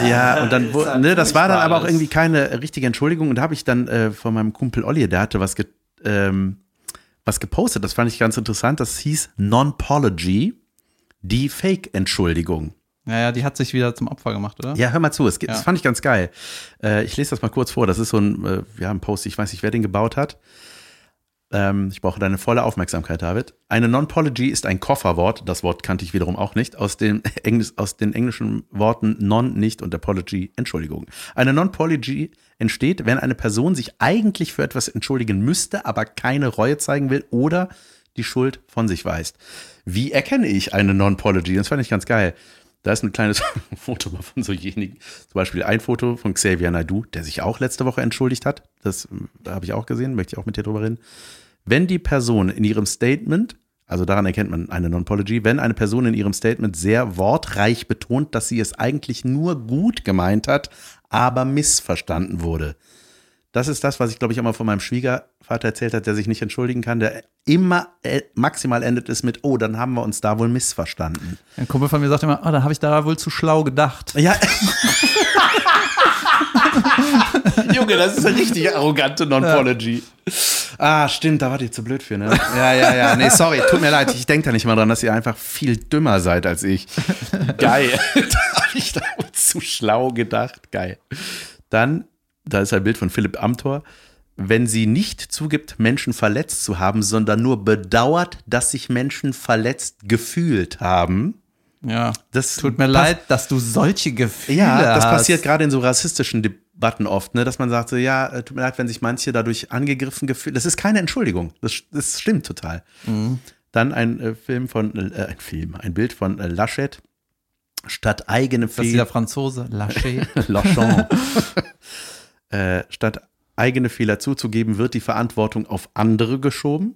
ja, und dann, wo, ne, das war dann aber auch irgendwie keine richtige Entschuldigung und da habe ich dann äh, von meinem Kumpel Olli, der hatte was, ge ähm, was gepostet, das fand ich ganz interessant, das hieß Non-Pology, die Fake-Entschuldigung. Ja, ja, die hat sich wieder zum Opfer gemacht, oder? Ja, hör mal zu, es, geht- das Ja. fand ich ganz geil. Äh, ich lese das mal kurz vor, das ist so ein, äh, ja, ein Post, ich weiß nicht, wer den gebaut hat. Ähm, ich brauche deine volle Aufmerksamkeit, David. Eine Non-Pology ist ein Kofferwort, das Wort kannte ich wiederum auch nicht, aus den, Englisch, aus den englischen Worten non, nicht und Apology, Entschuldigung. Eine Non-Pology entsteht, wenn eine Person sich eigentlich für etwas entschuldigen müsste, aber keine Reue zeigen will oder die Schuld von sich weist. Wie erkenne ich eine Non-Pology? Das fand ich ganz geil. Da ist ein kleines Foto von so'jenigen. Zum Beispiel ein Foto von Xavier Naidoo, der sich auch letzte Woche entschuldigt hat. Das äh, habe ich auch gesehen, möchte ich auch mit dir drüber reden. Wenn die Person in ihrem Statement Also daran erkennt man eine Non-Pology, wenn eine Person in ihrem Statement sehr wortreich betont, dass sie es eigentlich nur gut gemeint hat, aber missverstanden wurde. Das ist das, was ich, glaube ich, auch mal von meinem Schwiegervater erzählt hat, der sich nicht entschuldigen kann, der immer äh, maximal endet es mit, oh, dann haben wir uns da wohl missverstanden. Ein Kumpel von mir sagt immer, oh, da habe ich da wohl zu schlau gedacht. Ja. Junge, das ist eine richtig arrogante Non-Pology. Ah, stimmt, da wart ihr zu blöd für, ne? Ja, ja, ja. Nee, sorry, tut mir leid. Ich denke da nicht mal dran, dass ihr einfach viel dümmer seid als ich. Geil. da habe ich da zu schlau gedacht. Geil. Dann, da ist ein Bild von Philipp Amthor. Wenn sie nicht zugibt, Menschen verletzt zu haben, sondern nur bedauert, dass sich Menschen verletzt gefühlt haben. Ja. Das Tut mir leid, dass du solche Gefühle Ja, das hast. passiert gerade in so rassistischen Debatten oft, ne, dass man sagt so, ja, äh, tut mir leid, wenn sich manche dadurch angegriffen gefühlt. Das ist keine Entschuldigung. Das, das stimmt total. Mhm. Dann ein äh, Film von, äh, ein Film, ein Bild von äh, Laschet. Statt eigene Das ist Fehler, Franzose, Lachey. Lachon. äh, statt eigene Fehler zuzugeben, wird die Verantwortung auf andere geschoben.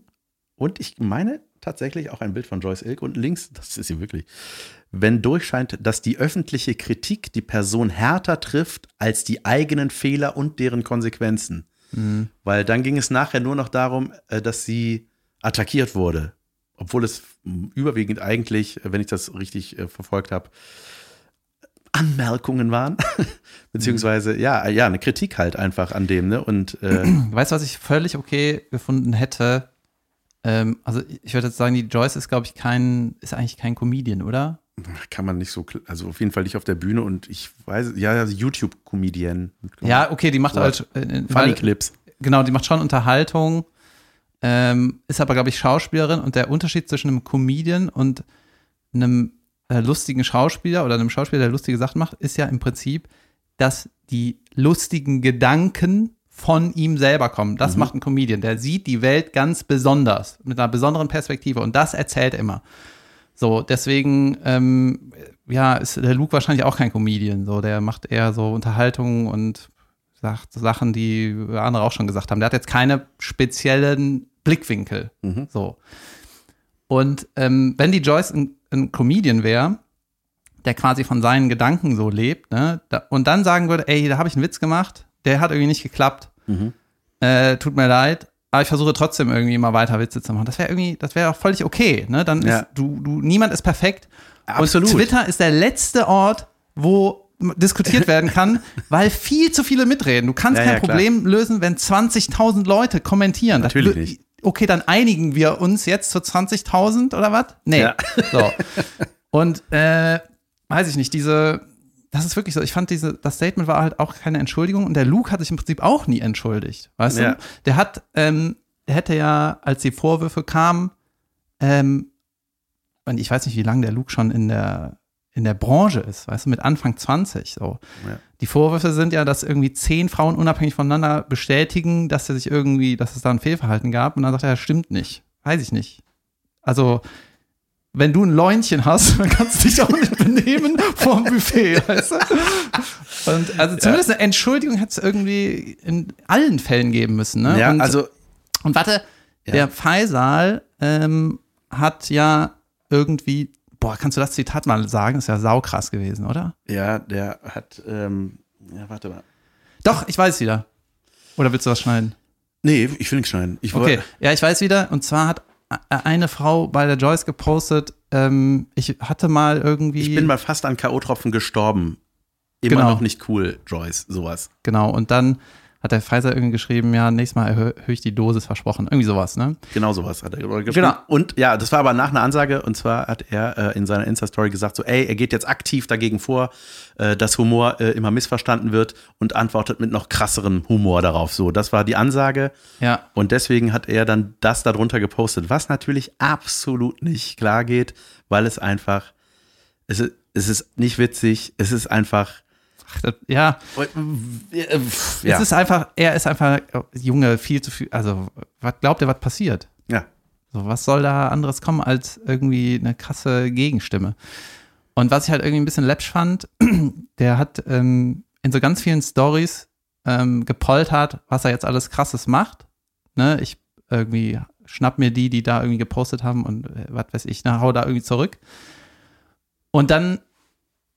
Und ich meine tatsächlich auch ein Bild von Joyce Ilk und links, das ist sie wirklich, wenn durchscheint, dass die öffentliche Kritik die Person härter trifft als die eigenen Fehler und deren Konsequenzen. Weil dann ging es nachher nur noch darum, äh, dass sie attackiert wurde. Obwohl es m, überwiegend eigentlich, äh, wenn ich das richtig äh, verfolgt habe, Anmerkungen waren. Beziehungsweise, ja, ja, eine Kritik halt einfach an dem, ne? Und äh, Weißt du, was ich völlig okay gefunden hätte? Ähm, also ich würde jetzt sagen, die Joyce ist, glaube ich, kein, ist eigentlich kein Comedian, oder? kann man nicht so, also auf jeden Fall nicht auf der Bühne und ich weiß, ja, ja, YouTube-Comedian. Ja, okay, die macht So halt äh, Funny weil- Clips. Genau, die macht schon Unterhaltung, ähm, ist aber, glaube ich, Schauspielerin und der Unterschied zwischen einem Comedian und einem äh, lustigen Schauspieler oder einem Schauspieler, der lustige Sachen macht, ist ja im Prinzip, dass die lustigen Gedanken von ihm selber kommen. Das macht ein Comedian. Der sieht die Welt ganz besonders, mit einer besonderen Perspektive und das erzählt er immer. So, deswegen, ähm, ja, ist der Luke wahrscheinlich auch kein Comedian. So, der macht eher so Unterhaltung und sagt Sachen, die andere auch schon gesagt haben. Der hat jetzt keine speziellen Blickwinkel. So. Und ähm, wenn die Joyce ein, ein Comedian wäre, der quasi von seinen Gedanken so lebt, ne, da, und dann sagen würde, ey, da habe ich einen Witz gemacht, der hat irgendwie nicht geklappt. Äh, tut mir leid, aber ich versuche trotzdem irgendwie mal weiter Witze zu machen. Das wäre irgendwie, das wäre auch völlig okay. Ne? Dann Ja. ist du, du, niemand ist perfekt. Absolut. Und Twitter ist der letzte Ort, wo diskutiert werden kann, weil viel zu viele mitreden. Du kannst Ja, kein ja. Problem lösen, wenn 20.000 Leute kommentieren. Das Natürlich wür- nicht. Okay, dann einigen wir uns jetzt zu 20.000 oder was? Nee. Ja. So. Und äh, weiß ich nicht, diese, das ist wirklich so. Ich fand diese, das Statement war halt auch keine Entschuldigung und der Luke hat sich im Prinzip auch nie entschuldigt. Weißt Ja. du? Der hat, ähm, der hätte ja, als die Vorwürfe kamen, ähm, und ich weiß nicht, wie lange der Luke schon in der, in der Branche ist, weißt du, mit Anfang 20 so. Ja. Die Vorwürfe sind ja, dass irgendwie zehn Frauen unabhängig voneinander bestätigen, dass er sich irgendwie, dass es da ein Fehlverhalten gab und dann sagt er, das stimmt nicht. Weiß ich nicht. Also, wenn du ein Läunchen hast, dann kannst du dich auch nicht benehmen vorm Buffet, weißt du? Und also zumindest eine Entschuldigung hätte es irgendwie in allen Fällen geben müssen, ne? Ja, und, also, und warte, Ja. der Faisal ähm, hat ja irgendwie, boah, kannst du das Zitat mal sagen? Ist ja saukrass gewesen, oder? ja, der hat, ähm, ja, warte mal. Doch, ich weiß wieder. Oder willst du was schneiden? Nee, ich will nichts schneiden. Ich Okay, ja, ich weiß wieder. Und zwar hat eine Frau bei der Joyce gepostet, ähm, ich hatte mal irgendwie. Ich bin mal fast an K.O.-Tropfen gestorben. Immer Genau. noch nicht cool, Joyce, sowas. Genau, und dann hat der Pfizer irgendwie geschrieben, ja, nächstes Mal erhöhe ich die Dosis versprochen. Irgendwie sowas, ne? Genau sowas hat er geschrieben. Genau. Und ja, das war aber nach einer Ansage und zwar hat er äh, in seiner Insta-Story gesagt, so, ey, er geht jetzt aktiv dagegen vor, äh, dass Humor äh, immer missverstanden wird und antwortet mit noch krasserem Humor darauf. So, das war die Ansage Ja. und deswegen hat er dann das darunter gepostet, was natürlich absolut nicht klar geht, weil es einfach, es ist, es ist nicht witzig, es ist einfach, Ach, das, ja, ja. es ist einfach, er ist einfach, oh, Junge, viel zu viel, also, was glaubt er, was passiert? ja. So, was soll da anderes kommen als irgendwie eine krasse Gegenstimme? Und was ich halt irgendwie ein bisschen läppsch fand, der hat ähm, in so ganz vielen Stories ähm, gepoltert, was er jetzt alles krasses macht. Ne? Ich irgendwie schnapp mir die, die da irgendwie gepostet haben und äh, was weiß ich, na, hau da irgendwie zurück. Und dann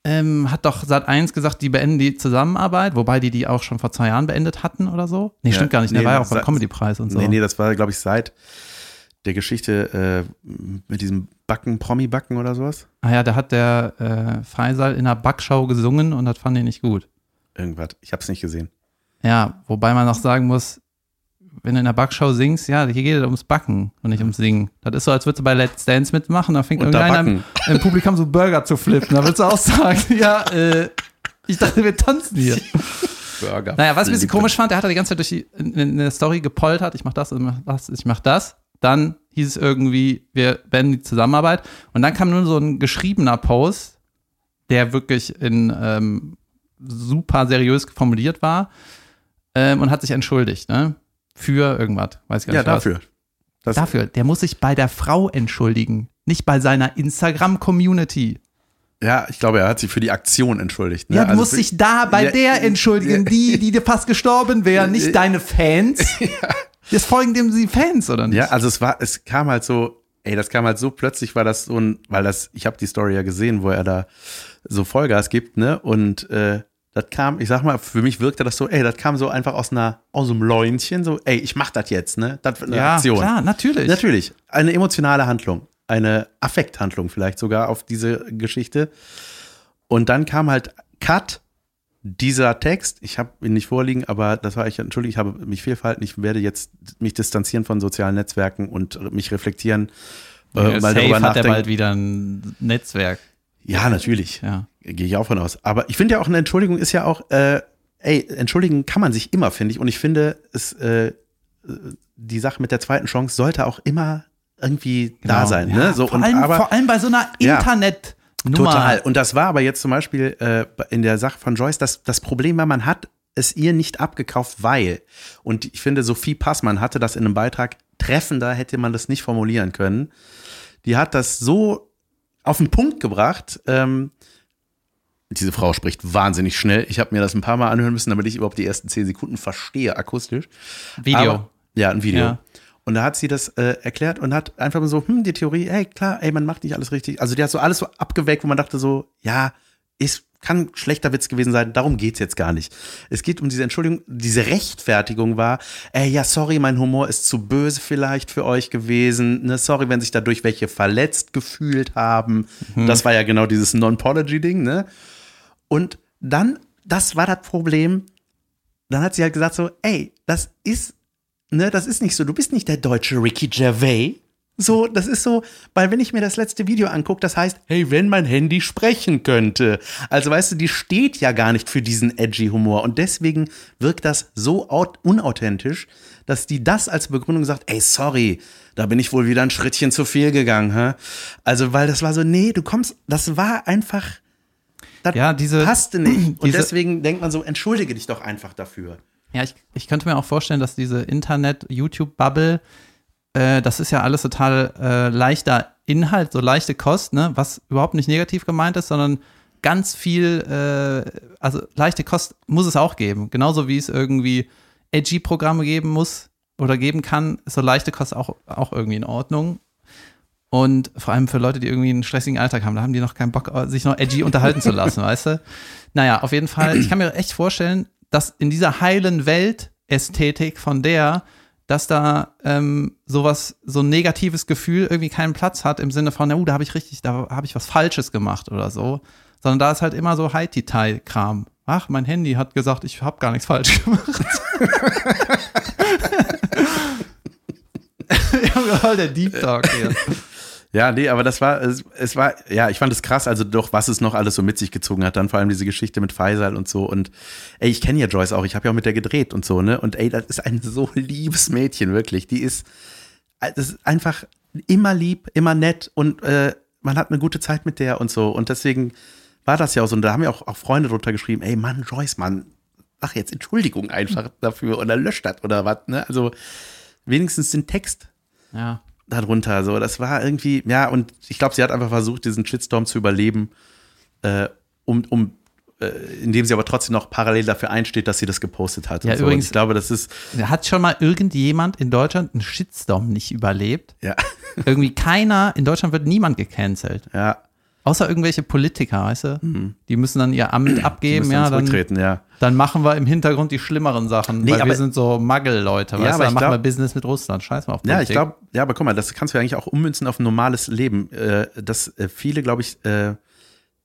ähm, hat doch Sat1 gesagt, die beenden die Zusammenarbeit, wobei die die auch schon vor zwei Jahren beendet hatten oder so. Nee, Ja, stimmt gar nicht. Der nee, war ja auch beim Comedy-Preis und so. Nee, nee, das war, glaube ich, seit der Geschichte äh, mit diesem Backen, Promi-Backen oder sowas. Ah ja, da hat der äh, Faisal in einer Backshow gesungen und das fand ich nicht gut. Irgendwas. Ich habe es nicht gesehen. Ja, wobei man noch sagen muss, wenn du in der Backshow singst, ja, hier geht es ums Backen und nicht ums Singen. Das ist so, als würdest du bei Let's Dance mitmachen, da fängt irgendeiner im, im Publikum so Burger zu flippen. Da würdest du auch sagen, ja, äh, ich dachte, wir tanzen hier. Burger. Naja, was ich ein bisschen komisch fand, der hat da die ganze Zeit durch die in, in der Story gepoltert, ich mach das, ich mach das, ich mach das. Dann hieß es irgendwie, wir beenden die Zusammenarbeit. Und dann kam nur so ein geschriebener Post, der wirklich in ähm, super seriös formuliert war ähm, und hat sich entschuldigt, ne? Für irgendwas, weiß ich gar Ja, nicht. was. dafür. Das, Dafür, der muss sich bei der Frau entschuldigen, nicht bei seiner Instagram-Community. Ja, ich glaube, er hat sich für die Aktion entschuldigt. Ne? Ja, du Also musst dich da bei Ja, der entschuldigen, die, die dir fast gestorben wären, nicht deine Fans. Jetzt folgen dem sie Fans, oder nicht? Ja, also es war, es kam halt so, ey, das kam halt so plötzlich, war das so ein, weil das, ich habe die Story ja gesehen, wo er da so Vollgas gibt, ne? Und äh, das kam, ich sag mal, für mich wirkte das so, ey, das kam so einfach aus einer, aus einem Läunchen, so, ey, ich mach das jetzt, ne? Das wird eine ja Aktion. klar, natürlich. Natürlich, eine emotionale Handlung, eine Affekthandlung vielleicht sogar auf diese Geschichte. Und dann kam halt Cut, dieser Text, ich habe ihn nicht vorliegen, aber das war ich, entschuldige, ich habe mich viel verhalten, ich werde jetzt mich distanzieren von sozialen Netzwerken und mich reflektieren, Ja, äh, mal safe darüber hat er bald wieder ein Netzwerk. Ja, natürlich. Ja. Gehe ich auch von aus. Aber ich finde ja auch, eine Entschuldigung ist ja auch, äh, ey, entschuldigen kann man sich immer, finde ich. Und ich finde, es, äh, die Sache mit der zweiten Chance sollte auch immer irgendwie da Genau. sein. Ja, ne? so, vor, und, allem, aber, vor allem bei so einer Ja. Internetnummer. Total. Und das war aber jetzt zum Beispiel äh, in der Sache von Joyce, das, das Problem war, man hat es ihr nicht abgekauft, weil, und ich finde, Sophie Passmann hatte das in einem Beitrag treffender, hätte man das nicht formulieren können. Die hat das so auf den Punkt gebracht. Ähm, diese Frau spricht wahnsinnig schnell. Ich habe mir das ein paar Mal anhören müssen, damit ich überhaupt die ersten zehn Sekunden verstehe, akustisch. Video. Aber, ja, ein Video. Ja. Und da hat sie das äh, erklärt und hat einfach so, hm, die Theorie, hey, klar, ey, man macht nicht alles richtig. Also die hat so alles so abgewägt, wo man dachte so, ja, ist, kann schlechter Witz gewesen sein, darum geht's jetzt gar nicht. Es geht um diese Entschuldigung, diese Rechtfertigung war, ey, ja, sorry, mein Humor ist zu böse vielleicht für euch gewesen, ne, sorry, wenn sich dadurch welche verletzt gefühlt haben. Das war ja genau dieses Non-Pology-Ding, ne? Und dann, das war das Problem, dann hat sie halt gesagt so, ey, das ist, ne, das ist nicht so, du bist nicht der deutsche Ricky Gervais. So, das ist so, weil wenn ich mir das letzte Video angucke, das heißt, hey, wenn mein Handy sprechen könnte. Also weißt du, die steht ja gar nicht für diesen edgy Humor und deswegen wirkt das so aut- unauthentisch, dass die das als Begründung sagt, ey, sorry, da bin ich wohl wieder ein Schrittchen zu viel gegangen, hä? Also, weil das war so, nee, du kommst, das war einfach, das Ja, diese- passte nicht. Und diese- deswegen denkt man so, entschuldige dich doch einfach dafür. Ja, ich, ich könnte mir auch vorstellen, dass diese Internet-YouTube-Bubble, äh, das ist ja alles total äh, leichter Inhalt, so leichte Kost, ne? was überhaupt nicht negativ gemeint ist, sondern ganz viel, äh, also leichte Kost muss es auch geben. Genauso wie es irgendwie edgy-Programme geben muss oder geben kann, ist so leichte Kost auch, auch irgendwie in Ordnung. Und vor allem für Leute, die irgendwie einen stressigen Alltag haben, da haben die noch keinen Bock, sich noch edgy unterhalten zu lassen, weißt du? Naja, auf jeden Fall, ich kann mir echt vorstellen, dass in dieser heilen Welt-Ästhetik von der, dass da ähm, sowas, so ein negatives Gefühl irgendwie keinen Platz hat im Sinne von, na, uh, da habe ich richtig, da habe ich was Falsches gemacht oder so, sondern da ist halt immer so High-Detail-Kram. Ach, mein Handy hat gesagt, ich habe gar nichts falsch gemacht. ja, voll der Deep Talk hier. Ja, nee, aber das war, es, es war, ja, ich fand es krass, also doch, was es noch alles so mit sich gezogen hat. Dann vor allem diese Geschichte mit Faisal und so. Und ey, ich kenne ja Joyce auch, ich habe ja auch mit der gedreht und so, ne? Und ey, das ist ein so liebes Mädchen, wirklich. Die ist, das ist einfach immer lieb, immer nett und äh, man hat eine gute Zeit mit der und so. Und deswegen war das ja auch so. Und da haben ja auch, auch Freunde drunter geschrieben, ey Mann, Joyce, Mann, ach jetzt Entschuldigung einfach dafür oder löscht das oder was, ne? Also wenigstens den Text Ja. Darunter. So, das war irgendwie, ja, und ich glaube, sie hat einfach versucht, diesen Shitstorm zu überleben, äh, um, um äh, indem sie aber trotzdem noch parallel dafür einsteht, dass sie das gepostet hat. Ja, so. übrigens- und ich glaube, das ist, Hat schon mal irgendjemand in Deutschland einen Shitstorm nicht überlebt? ja, Irgendwie keiner, in Deutschland wird niemand gecancelt. ja, Außer irgendwelche Politiker, weißt du? Die müssen dann ihr Amt Mhm. abgeben, müssen ja, dann ja. dann machen wir im Hintergrund die schlimmeren Sachen, Nee, weil aber- wir sind so Muggel-Leute, Ja, weißt du? aber Dann ich machen wir glaub- Business mit Russland, scheiß mal auf Ja, ich Politik. glaube, ja, aber guck mal, das kannst du eigentlich auch ummünzen auf ein normales Leben. Äh, dass äh, viele, glaube ich, äh,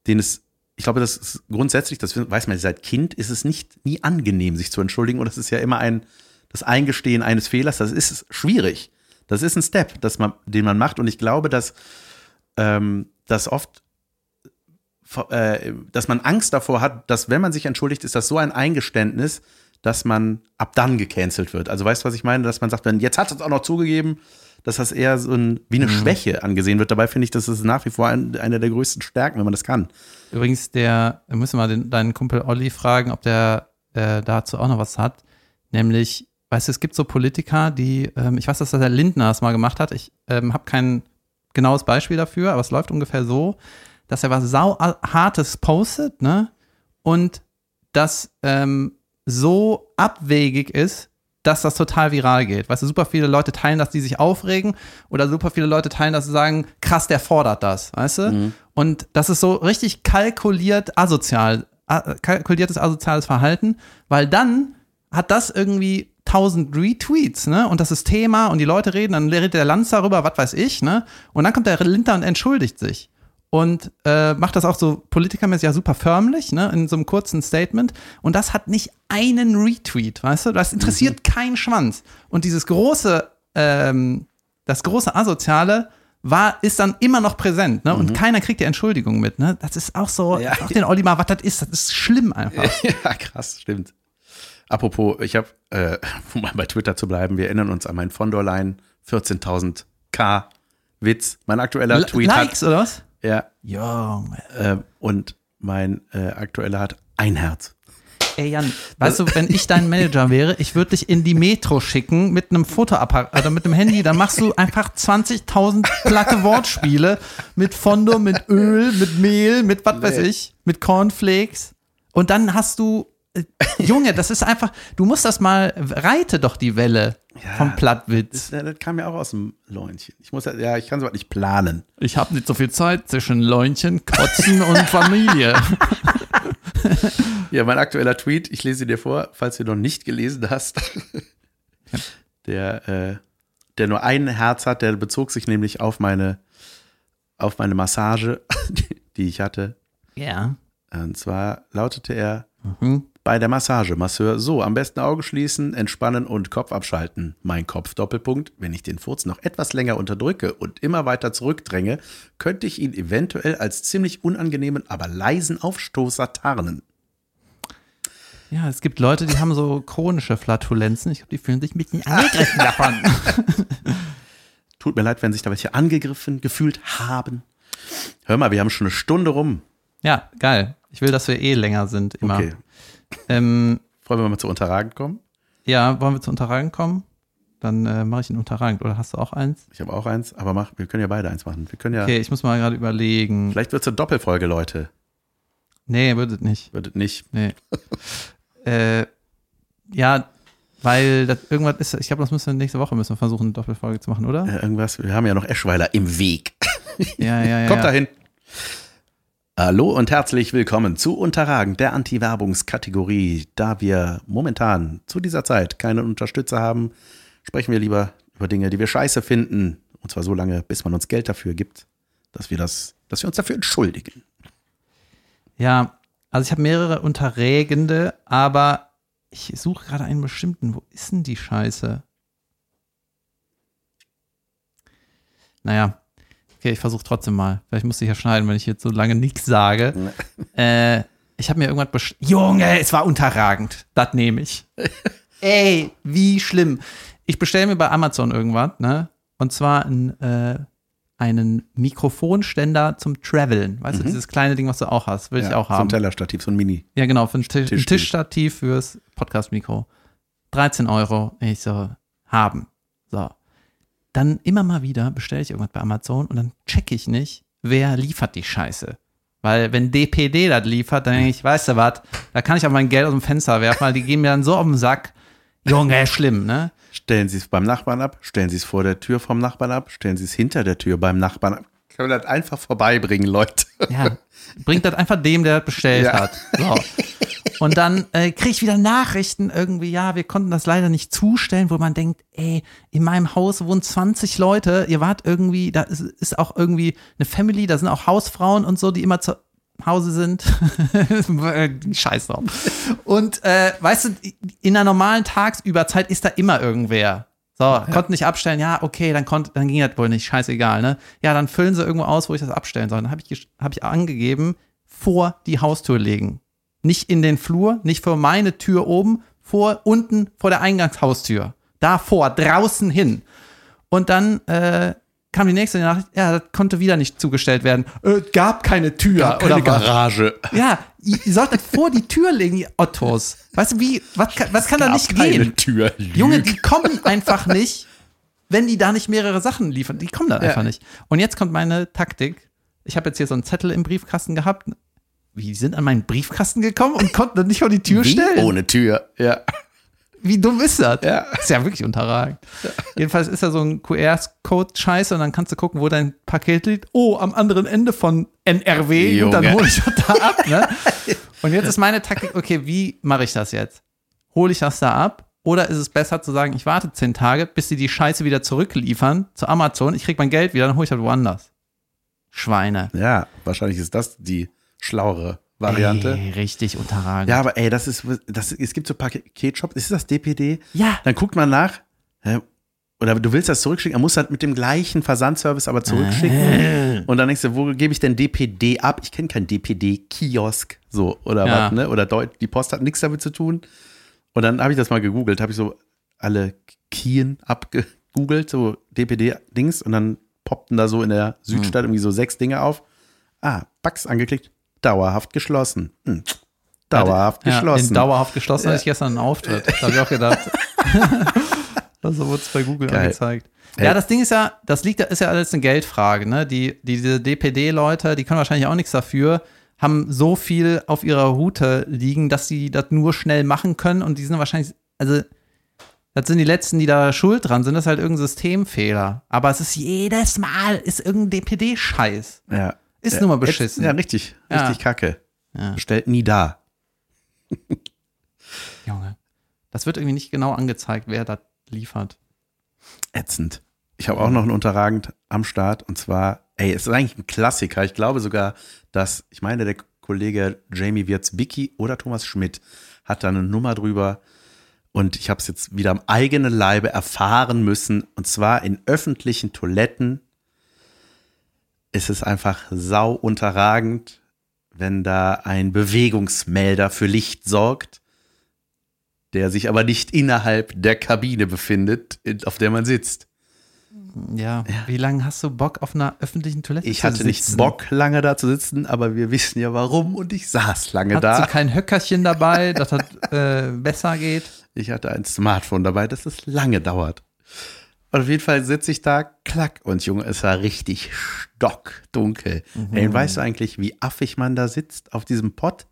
denen es, ich glaube, das ist grundsätzlich, das weiß man seit Kind, ist es nicht nie angenehm, sich zu entschuldigen. Und das ist ja immer ein, das Eingestehen eines Fehlers, das ist schwierig. Das ist ein Step, das man, den man macht. Und ich glaube, dass ähm, das oft äh, dass man Angst davor hat, dass wenn man sich entschuldigt, ist das so ein Eingeständnis, dass man ab dann gecancelt wird. Also weißt du, was ich meine? Dass man sagt, wenn jetzt hat es auch noch zugegeben, dass das eher so ein, wie eine Schwäche angesehen wird. Dabei finde ich, das ist nach wie vor ein, eine der größten Stärken, wenn man das kann. Übrigens, der, wir müssen mal den, deinen Kumpel Olli fragen, ob der äh, dazu auch noch was hat. Nämlich, weißt du, es gibt so Politiker, die, ähm, ich weiß, dass der Lindner das mal gemacht hat. Ich ähm, habe kein genaues Beispiel dafür, aber es läuft ungefähr so, dass er was sau hartes postet, ne? Und das ähm, so abwegig ist, dass das total viral geht. Weißt du, super viele Leute teilen das, die sich aufregen, oder super viele Leute teilen das, die sagen, krass, der fordert das, weißt du? Und das ist so richtig kalkuliert asozial, kalkuliertes asoziales Verhalten, weil dann hat das irgendwie 1000 Retweets, ne? Und das ist Thema und die Leute reden, dann redet der Lanz darüber, was weiß ich, ne? Und dann kommt der Linter und entschuldigt sich. Und äh, macht das auch so politikermäßig ja super förmlich, ne? In so einem kurzen Statement. Und das hat nicht einen Retweet, weißt du? Das interessiert keinen Schwanz. Und dieses große, ähm, das große Asoziale war, ist dann immer noch präsent, ne? Und keiner kriegt die Entschuldigung mit, ne? Das ist auch so, Ja. frag den Olli mal, was das ist, das ist schlimm einfach. ja, krass, stimmt. Apropos, ich habe, äh, um mal bei Twitter zu bleiben, wir erinnern uns an meinen Fondorlein 14.000 K Witz. Mein aktueller Tweet Likes, hat, oder was? Ja, Junge. äh, und mein äh, aktueller hat ein Herz. Ey Jan, weißt du, wenn ich dein Manager wäre, ich würde dich in die Metro schicken mit einem Fotoapparat oder mit einem Handy, dann machst du einfach 20.000 platte Wortspiele mit Fondo, mit Öl, mit Mehl, mit was weiß ich, mit Cornflakes und dann hast du Junge, das ist einfach, du musst das mal, reite doch die Welle Ja. vom Plattwitz. Das, das kam ja auch aus dem Läunchen. Ich muss ja, ich kann sowas nicht planen. Ich habe nicht so viel Zeit zwischen Läunchen, Kotzen und Familie. Ja, mein aktueller Tweet, ich lese dir vor, falls du noch nicht gelesen hast. Der, äh, der nur ein Herz hat, der bezog sich nämlich auf meine, auf meine Massage, die, die ich hatte. Ja. Und zwar lautete er Mhm. Bei der Massage, Masseur, so, am besten Augen schließen, entspannen und Kopf abschalten. Mein Kopf, Doppelpunkt, wenn ich den Furz noch etwas länger unterdrücke und immer weiter zurückdränge, könnte ich ihn eventuell als ziemlich unangenehmen, aber leisen Aufstoßer tarnen. Ja, es gibt Leute, die haben so chronische Flatulenzen. Ich glaube, die fühlen sich ein bisschen angegriffen davon. Tut mir leid, wenn sich da welche angegriffen gefühlt haben. Hör mal, wir haben schon eine Stunde rum. Ja, geil. Ich will, dass wir eh länger sind immer. Okay. Ähm, Wollen wir mal zu Unterragend kommen? ja, wollen wir zu Unterragend kommen? Dann äh, mache ich ein Unterragend. Oder hast du auch eins? Ich habe auch eins, aber mach, wir können ja beide eins machen. Wir können ja. Okay, ich muss mal gerade überlegen. Vielleicht wird es eine Doppelfolge, Leute. Nee, würdet nicht. Wird es nicht. Nee. äh, ja, weil das irgendwas ist, ich glaube, das müssen wir nächste Woche müssen wir versuchen, eine Doppelfolge zu machen, oder? Äh, irgendwas. Wir haben ja noch Eschweiler im Weg. Ja, ja, ja. Kommt ja. dahin. Hallo und herzlich willkommen zu Unterragend, der Anti-Werbungskategorie. Da wir momentan zu dieser Zeit keine Unterstützer haben, sprechen wir lieber über Dinge, die wir scheiße finden. Und zwar so lange, bis man uns Geld dafür gibt, dass wir das, dass wir uns dafür entschuldigen. Ja, also ich habe mehrere Unterregende, aber ich suche gerade einen bestimmten. Wo ist denn die Scheiße? Naja, okay, ich versuche trotzdem mal. Vielleicht muss ich ja schneiden, wenn ich jetzt so lange nichts sage. äh, ich habe mir irgendwas bestellt. Junge, es war unterragend. Das nehme ich. Ey, wie schlimm. Ich bestelle mir bei Amazon irgendwas, ne? Und zwar ein, äh, einen Mikrofonständer zum Traveln. Weißt du, dieses kleine Ding, was du auch hast, will ich auch so ein haben. Tellerstativ, so ein Mini. Ja, genau, für ein, Tisch, Tischtuch. Tischstativ fürs Podcast-Mikro. 13 Euro. Ich so, haben. So. Dann immer mal wieder bestelle ich irgendwas bei Amazon und dann checke ich nicht, wer liefert die Scheiße. Weil wenn DPD das liefert, dann denke ich, weißt du was, da kann ich auch mein Geld aus dem Fenster werfen, weil die gehen mir dann so auf den Sack. Junge, schlimm, ne? Stellen Sie es beim Nachbarn ab, stellen Sie es vor der Tür vom Nachbarn ab, stellen Sie es hinter der Tür beim Nachbarn ab. Können wir das einfach vorbeibringen, Leute. Ja, bringt das einfach dem, der das bestellt Ja. hat. So. Und dann äh, kriege ich wieder Nachrichten irgendwie, ja, wir konnten das leider nicht zustellen, wo man denkt, ey, in meinem Haus wohnen 20 Leute, ihr wart irgendwie, da ist, ist auch irgendwie eine Family, da sind auch Hausfrauen und so, die immer zu Hause sind. Scheiß drauf. Und äh, weißt du, in einer normalen Tagsüberzeit ist da immer irgendwer. So, konnten nicht abstellen, ja, okay, dann konnte, dann ging das wohl nicht, scheißegal, ne? Ja, dann füllen sie irgendwo aus, wo ich das abstellen soll. Dann habe ich, hab ich angegeben, vor die Haustür legen. Nicht in den Flur, nicht vor meine Tür oben, vor unten vor der Eingangshaustür. Davor, draußen hin. Und dann äh, kam die nächste Nachricht, ja, das konnte wieder nicht zugestellt werden. Äh, gab keine Tür Keine oder was. Garage. Ja, ihr, solltet vor die Tür legen, ihr Ottos. Weißt du, wie, was, kann- was kann da Gab nicht keine gehen? Tür. Lüg. Junge, die kommen einfach nicht, wenn die da nicht mehrere Sachen liefern. Die kommen da einfach nicht. Und jetzt kommt meine Taktik. Ich habe jetzt hier so einen Zettel im Briefkasten gehabt. Wie, die sind an meinen Briefkasten gekommen und konnten dann nicht vor die Tür Wie? stellen? Ohne Tür. Ja. Wie dumm ist das? Ja. Ist ja wirklich unterragend. Jedenfalls ist da so ein QR-Code-Scheiße und dann kannst du gucken, wo dein Paket liegt. Oh, am anderen Ende von NRW und dann Junge. hole ich das da ab. Ne? Und jetzt ist meine Taktik, okay, wie mache ich das jetzt? Hole ich das da ab? Oder ist es besser zu sagen, ich warte zehn Tage, bis sie die Scheiße wieder zurückliefern zu Amazon, ich krieg mein Geld wieder, dann hole ich das woanders. Schweine. Ja, wahrscheinlich ist das die schlauere Variante. Ey, richtig unterragend. Ja, aber ey, das ist, das, es gibt so Paketshops, ist das DPD? Ja. Dann guckt man nach, oder du willst das zurückschicken, man muss das mit dem gleichen Versandservice aber zurückschicken. Und dann denkst du, wo gebe ich denn DPD ab? Ich kenne keinen DPD-Kiosk, so, oder Ja. was, ne? Oder Deut die Post hat nichts damit zu tun. Und dann habe ich das mal gegoogelt, habe ich so alle Kien abgegoogelt, so DPD-Dings, und dann poppten da so in der Südstadt irgendwie so sechs Dinge auf. Ah, Bugs angeklickt, dauerhaft geschlossen. Hm. Dauerhaft Ja, geschlossen. In dauerhaft geschlossen Ja. hatte ich gestern einen Auftritt. Da habe ich auch gedacht. also wurde es bei Google Geil. angezeigt. Ey. Ja, das Ding ist ja, das liegt, ist ja alles eine Geldfrage, ne? Die, die diese DPD-Leute, die können wahrscheinlich auch nichts dafür, haben so viel auf ihrer Route liegen, dass sie das nur schnell machen können und die sind wahrscheinlich, also das sind die letzten, die da schuld dran sind, das ist halt irgendein Systemfehler. Aber es ist jedes Mal, ist irgendein DPD-Scheiß. Ja. Ist Ja, nun mal jetzt- beschissen. Ja, richtig. Ja. Richtig kacke. Ja. Bestellt nie da. Junge. Das wird irgendwie nicht genau angezeigt, wer das liefert. Ätzend. Ich habe auch noch ein Unterragend am Start und zwar, ey, es ist eigentlich ein Klassiker. Ich glaube sogar, dass, ich meine, der Kollege Jamie Wirtz-Bicky oder Thomas Schmidt hat da eine Nummer drüber und ich habe es jetzt wieder am eigenen Leibe erfahren müssen und zwar in öffentlichen Toiletten ist es einfach sau unterragend, wenn da ein Bewegungsmelder für Licht sorgt, der sich aber nicht innerhalb der Kabine befindet, in- auf der man sitzt. Ja, wie lange hast du Bock auf einer öffentlichen Toilette Ich zu hatte nicht sitzen? Bock, lange da zu sitzen, aber wir wissen ja warum und ich saß lange Hast da. du kein Höckerchen dabei, dass das äh, besser geht? Ich hatte ein Smartphone dabei, dass es lange dauert. Und auf jeden Fall sitze ich da, klack, und Junge, es war richtig stockdunkel. Mhm. Ey, weißt du eigentlich, wie affig man da sitzt auf diesem Pott?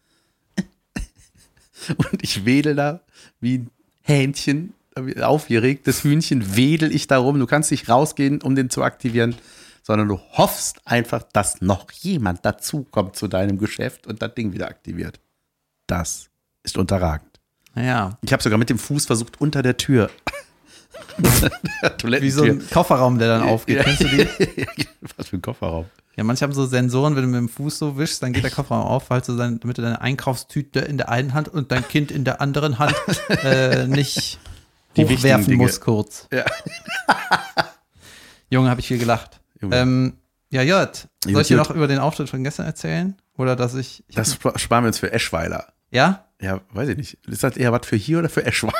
und ich wedel da wie ein Hähnchen, aufgeregtes Hühnchen, wedel ich da rum. Du kannst nicht rausgehen, um den zu aktivieren, sondern du hoffst einfach, dass noch jemand dazukommt zu deinem Geschäft und das Ding wieder aktiviert. Das ist unterragend. Ja, Ich habe sogar mit dem Fuß versucht, unter der Tür. wie so ein Kofferraum, der dann aufgeht. Kennst du die? Was für ein Kofferraum. Ja, manche haben so Sensoren, wenn du mit dem Fuß so wischst, dann geht der Kofferraum auf, falls du dann, damit du deine Einkaufstüte in der einen Hand und dein Kind in der anderen Hand äh, nicht Die hochwerfen musst kurz. Ja. Junge, habe ich viel gelacht. Ähm, ja, Jört, soll ich dir noch über den Auftritt von gestern erzählen? Oder dass ich, ich Das sp- sparen wir uns für Eschweiler. ja? Ja, weiß ich nicht. Ist das eher was für hier oder für Eschweiler?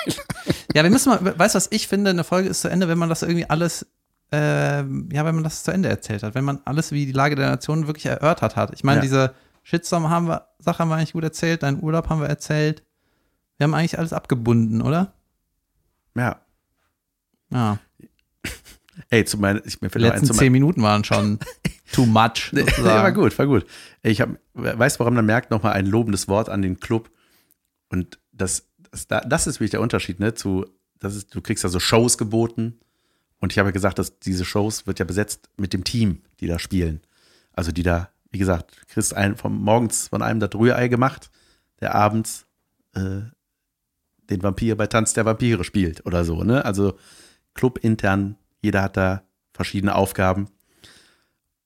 Ja, wir müssen mal, weißt du, was ich finde, eine Folge ist zu Ende, wenn man das irgendwie alles, ähm, ja, wenn man das zu Ende erzählt hat, wenn man alles wie die Lage der Nation wirklich erörtert hat. Ich meine, Ja. diese Shitstorm haben wir, Sache haben wir eigentlich gut erzählt, deinen Urlaub haben wir erzählt. Wir haben eigentlich alles abgebunden, oder? Ja. Ja. Ey, zu meinen, ich, mir Die letzten zehn Minuten waren schon. too much. Nee, Sozusagen. war gut, war gut. Ich hab, weiß, woran man merkt, nochmal ein lobendes Wort an den Club. Und das, das, ist wirklich der Unterschied, ne? Zu, das ist, du kriegst ja so Shows geboten. Und ich habe gesagt, dass diese Shows wird ja besetzt mit dem Team, die da spielen. Also die da, wie gesagt, kriegst einen vom morgens von einem das Rührei gemacht, der abends äh, den Vampir bei Tanz der Vampire spielt oder so, ne? Also Club intern, jeder hat da verschiedene Aufgaben.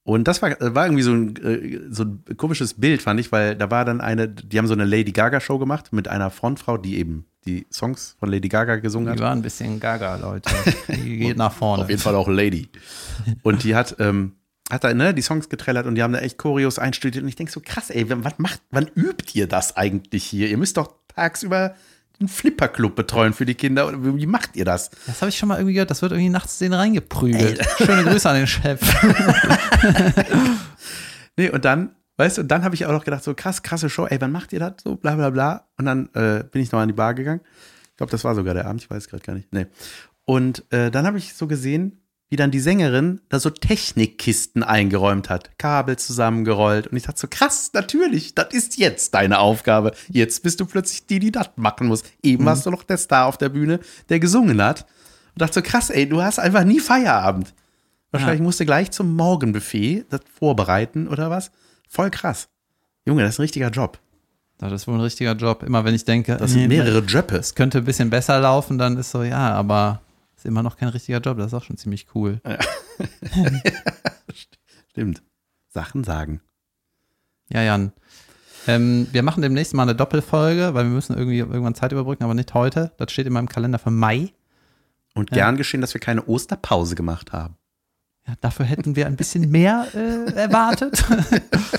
Und das war, war irgendwie so ein, äh, so ein komisches Bild, fand ich, weil da war dann eine, die haben so eine Lady Gaga-Show gemacht mit einer Frontfrau, die eben die Songs von Lady Gaga gesungen Die hat. waren ein bisschen gaga, Leute. Die geht nach vorne. Auf jeden Fall auch Lady. Und die hat, ähm, hat da ne, die Songs getrellert und die haben da echt Choreos einstudiert. Und ich denke so, krass, ey, wann macht, wann übt ihr das eigentlich hier? Ihr müsst doch tagsüber den Flipperclub betreuen für die Kinder. Wie macht ihr das? Das habe ich schon mal irgendwie gehört, das wird irgendwie nachts denen reingeprügelt. Schöne Grüße an den Chef. Nee, und dann, weißt du, und dann habe ich auch noch gedacht, so krass, krasse Show, ey, wann macht ihr das? So, bla bla bla. Und dann äh, bin ich noch an die Bar gegangen. Ich glaube, das war sogar der Abend, ich weiß gerade gar nicht. Nee. Und äh, dann habe ich so gesehen, wie dann die Sängerin da so Technikkisten eingeräumt hat, Kabel zusammengerollt. Und ich dachte so, krass, natürlich, das ist jetzt deine Aufgabe. Jetzt bist du plötzlich die, die das machen muss. Eben warst du noch der Star auf der Bühne, der gesungen hat. Und dachte so, krass, ey, du hast einfach nie Feierabend. Wahrscheinlich musst du gleich zum Morgenbuffet das vorbereiten oder was. Voll krass. Junge, das ist ein richtiger Job. Das ist wohl ein richtiger Job. Immer wenn ich denke, Das sind nee, mehrere Jobs. es könnte ein bisschen besser laufen, dann ist so, ja, aber ist immer noch kein richtiger Job. Das ist auch schon ziemlich cool. Stimmt. Sachen sagen. Ja, Jan. Ähm, wir machen demnächst mal eine Doppelfolge, weil wir müssen irgendwie irgendwann Zeit überbrücken, aber nicht heute. Das steht in meinem Kalender für Mai. Und Ja. gern geschehen, dass wir keine Osterpause gemacht haben. Ja, dafür hätten wir ein bisschen mehr äh, erwartet.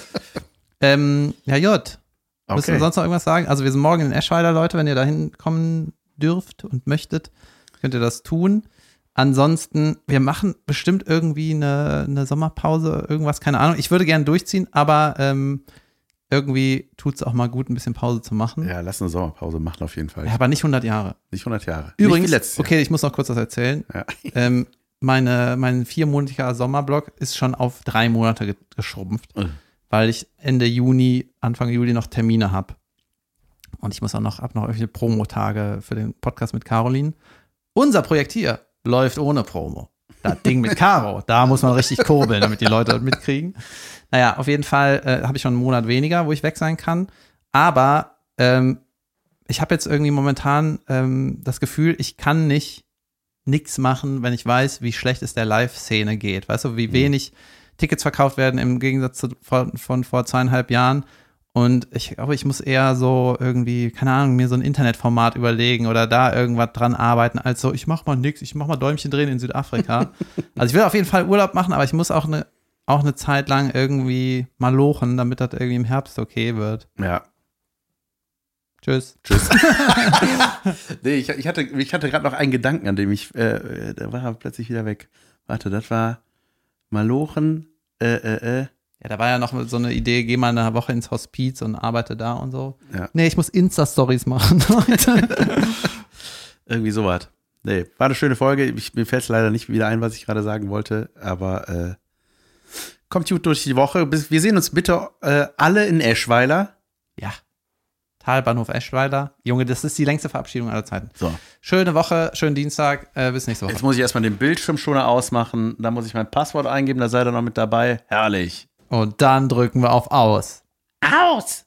ähm, ja, Jut. Müssen wir Okay. sonst noch irgendwas sagen? Also wir sind morgen in Eschweiler, Leute. Wenn ihr da hinkommen dürft und möchtet, könnt ihr das tun. Ansonsten, wir machen bestimmt irgendwie eine, eine Sommerpause, irgendwas, keine Ahnung. Ich würde gerne durchziehen, aber ähm, irgendwie tut es auch mal gut, ein bisschen Pause zu machen. Ja. Ja, lass eine Sommerpause machen auf jeden Fall. aber nicht 100 Jahre. Nicht 100 Jahre. Übrigens, Jahr. okay, ich muss noch kurz was erzählen. Ja. Ähm, meine, mein viermonatiger Sommerblock ist schon auf drei Monate ge geschrumpft, Äh. weil ich Ende Juni, Anfang Juli noch Termine habe. Und ich muss auch noch, hab noch irgendwelche Promotage für den Podcast mit Caroline. Unser Projekt hier läuft ohne Promo. Das Ding mit Caro, da muss man richtig kurbeln, damit die Leute das mitkriegen. Naja, auf jeden Fall äh, habe ich schon einen Monat weniger, wo ich weg sein kann. Aber ähm, ich habe jetzt irgendwie momentan ähm, das Gefühl, ich kann nicht nichts machen, wenn ich weiß, wie schlecht es der Live-Szene geht. Weißt du, wie wenig Tickets verkauft werden im Gegensatz zu von, von vor zweieinhalb Jahren. Und ich glaube, ich muss eher so irgendwie, keine Ahnung, mir so ein Internetformat überlegen oder da irgendwas dran arbeiten, als so, ich mach mal nix, ich mach mal Däumchen drehen in Südafrika. also ich will auf jeden Fall Urlaub machen, aber ich muss auch eine, auch eine Zeit lang irgendwie mal lochen, damit das irgendwie im Herbst okay wird. Ja. Tschüss. Tschüss. nee, ich, ich hatte, ich hatte gerade noch einen Gedanken, an dem ich, äh, der war plötzlich wieder weg. Warte, das war Malochen, äh, äh, äh. Ja, da war ja noch so eine Idee, geh mal eine Woche ins Hospiz und arbeite da und so. Ja. Nee, ich muss Insta-Stories machen, Leute. Irgendwie sowas. Nee, war eine schöne Folge. Ich, mir fällt leider nicht wieder ein, was ich gerade sagen wollte, aber äh, kommt gut durch die Woche. Bis, wir sehen uns bitte äh, alle in Eschweiler. ja. Talbahnhof Eschweiler. Junge, das ist die längste Verabschiedung aller Zeiten. So, Schöne Woche, schönen Dienstag, äh, bis nächste Woche. jetzt muss ich erstmal den Bildschirmschoner ausmachen. Dann muss ich mein Passwort eingeben, da seid ihr noch mit dabei. Herrlich. Und dann drücken wir auf Aus. Aus!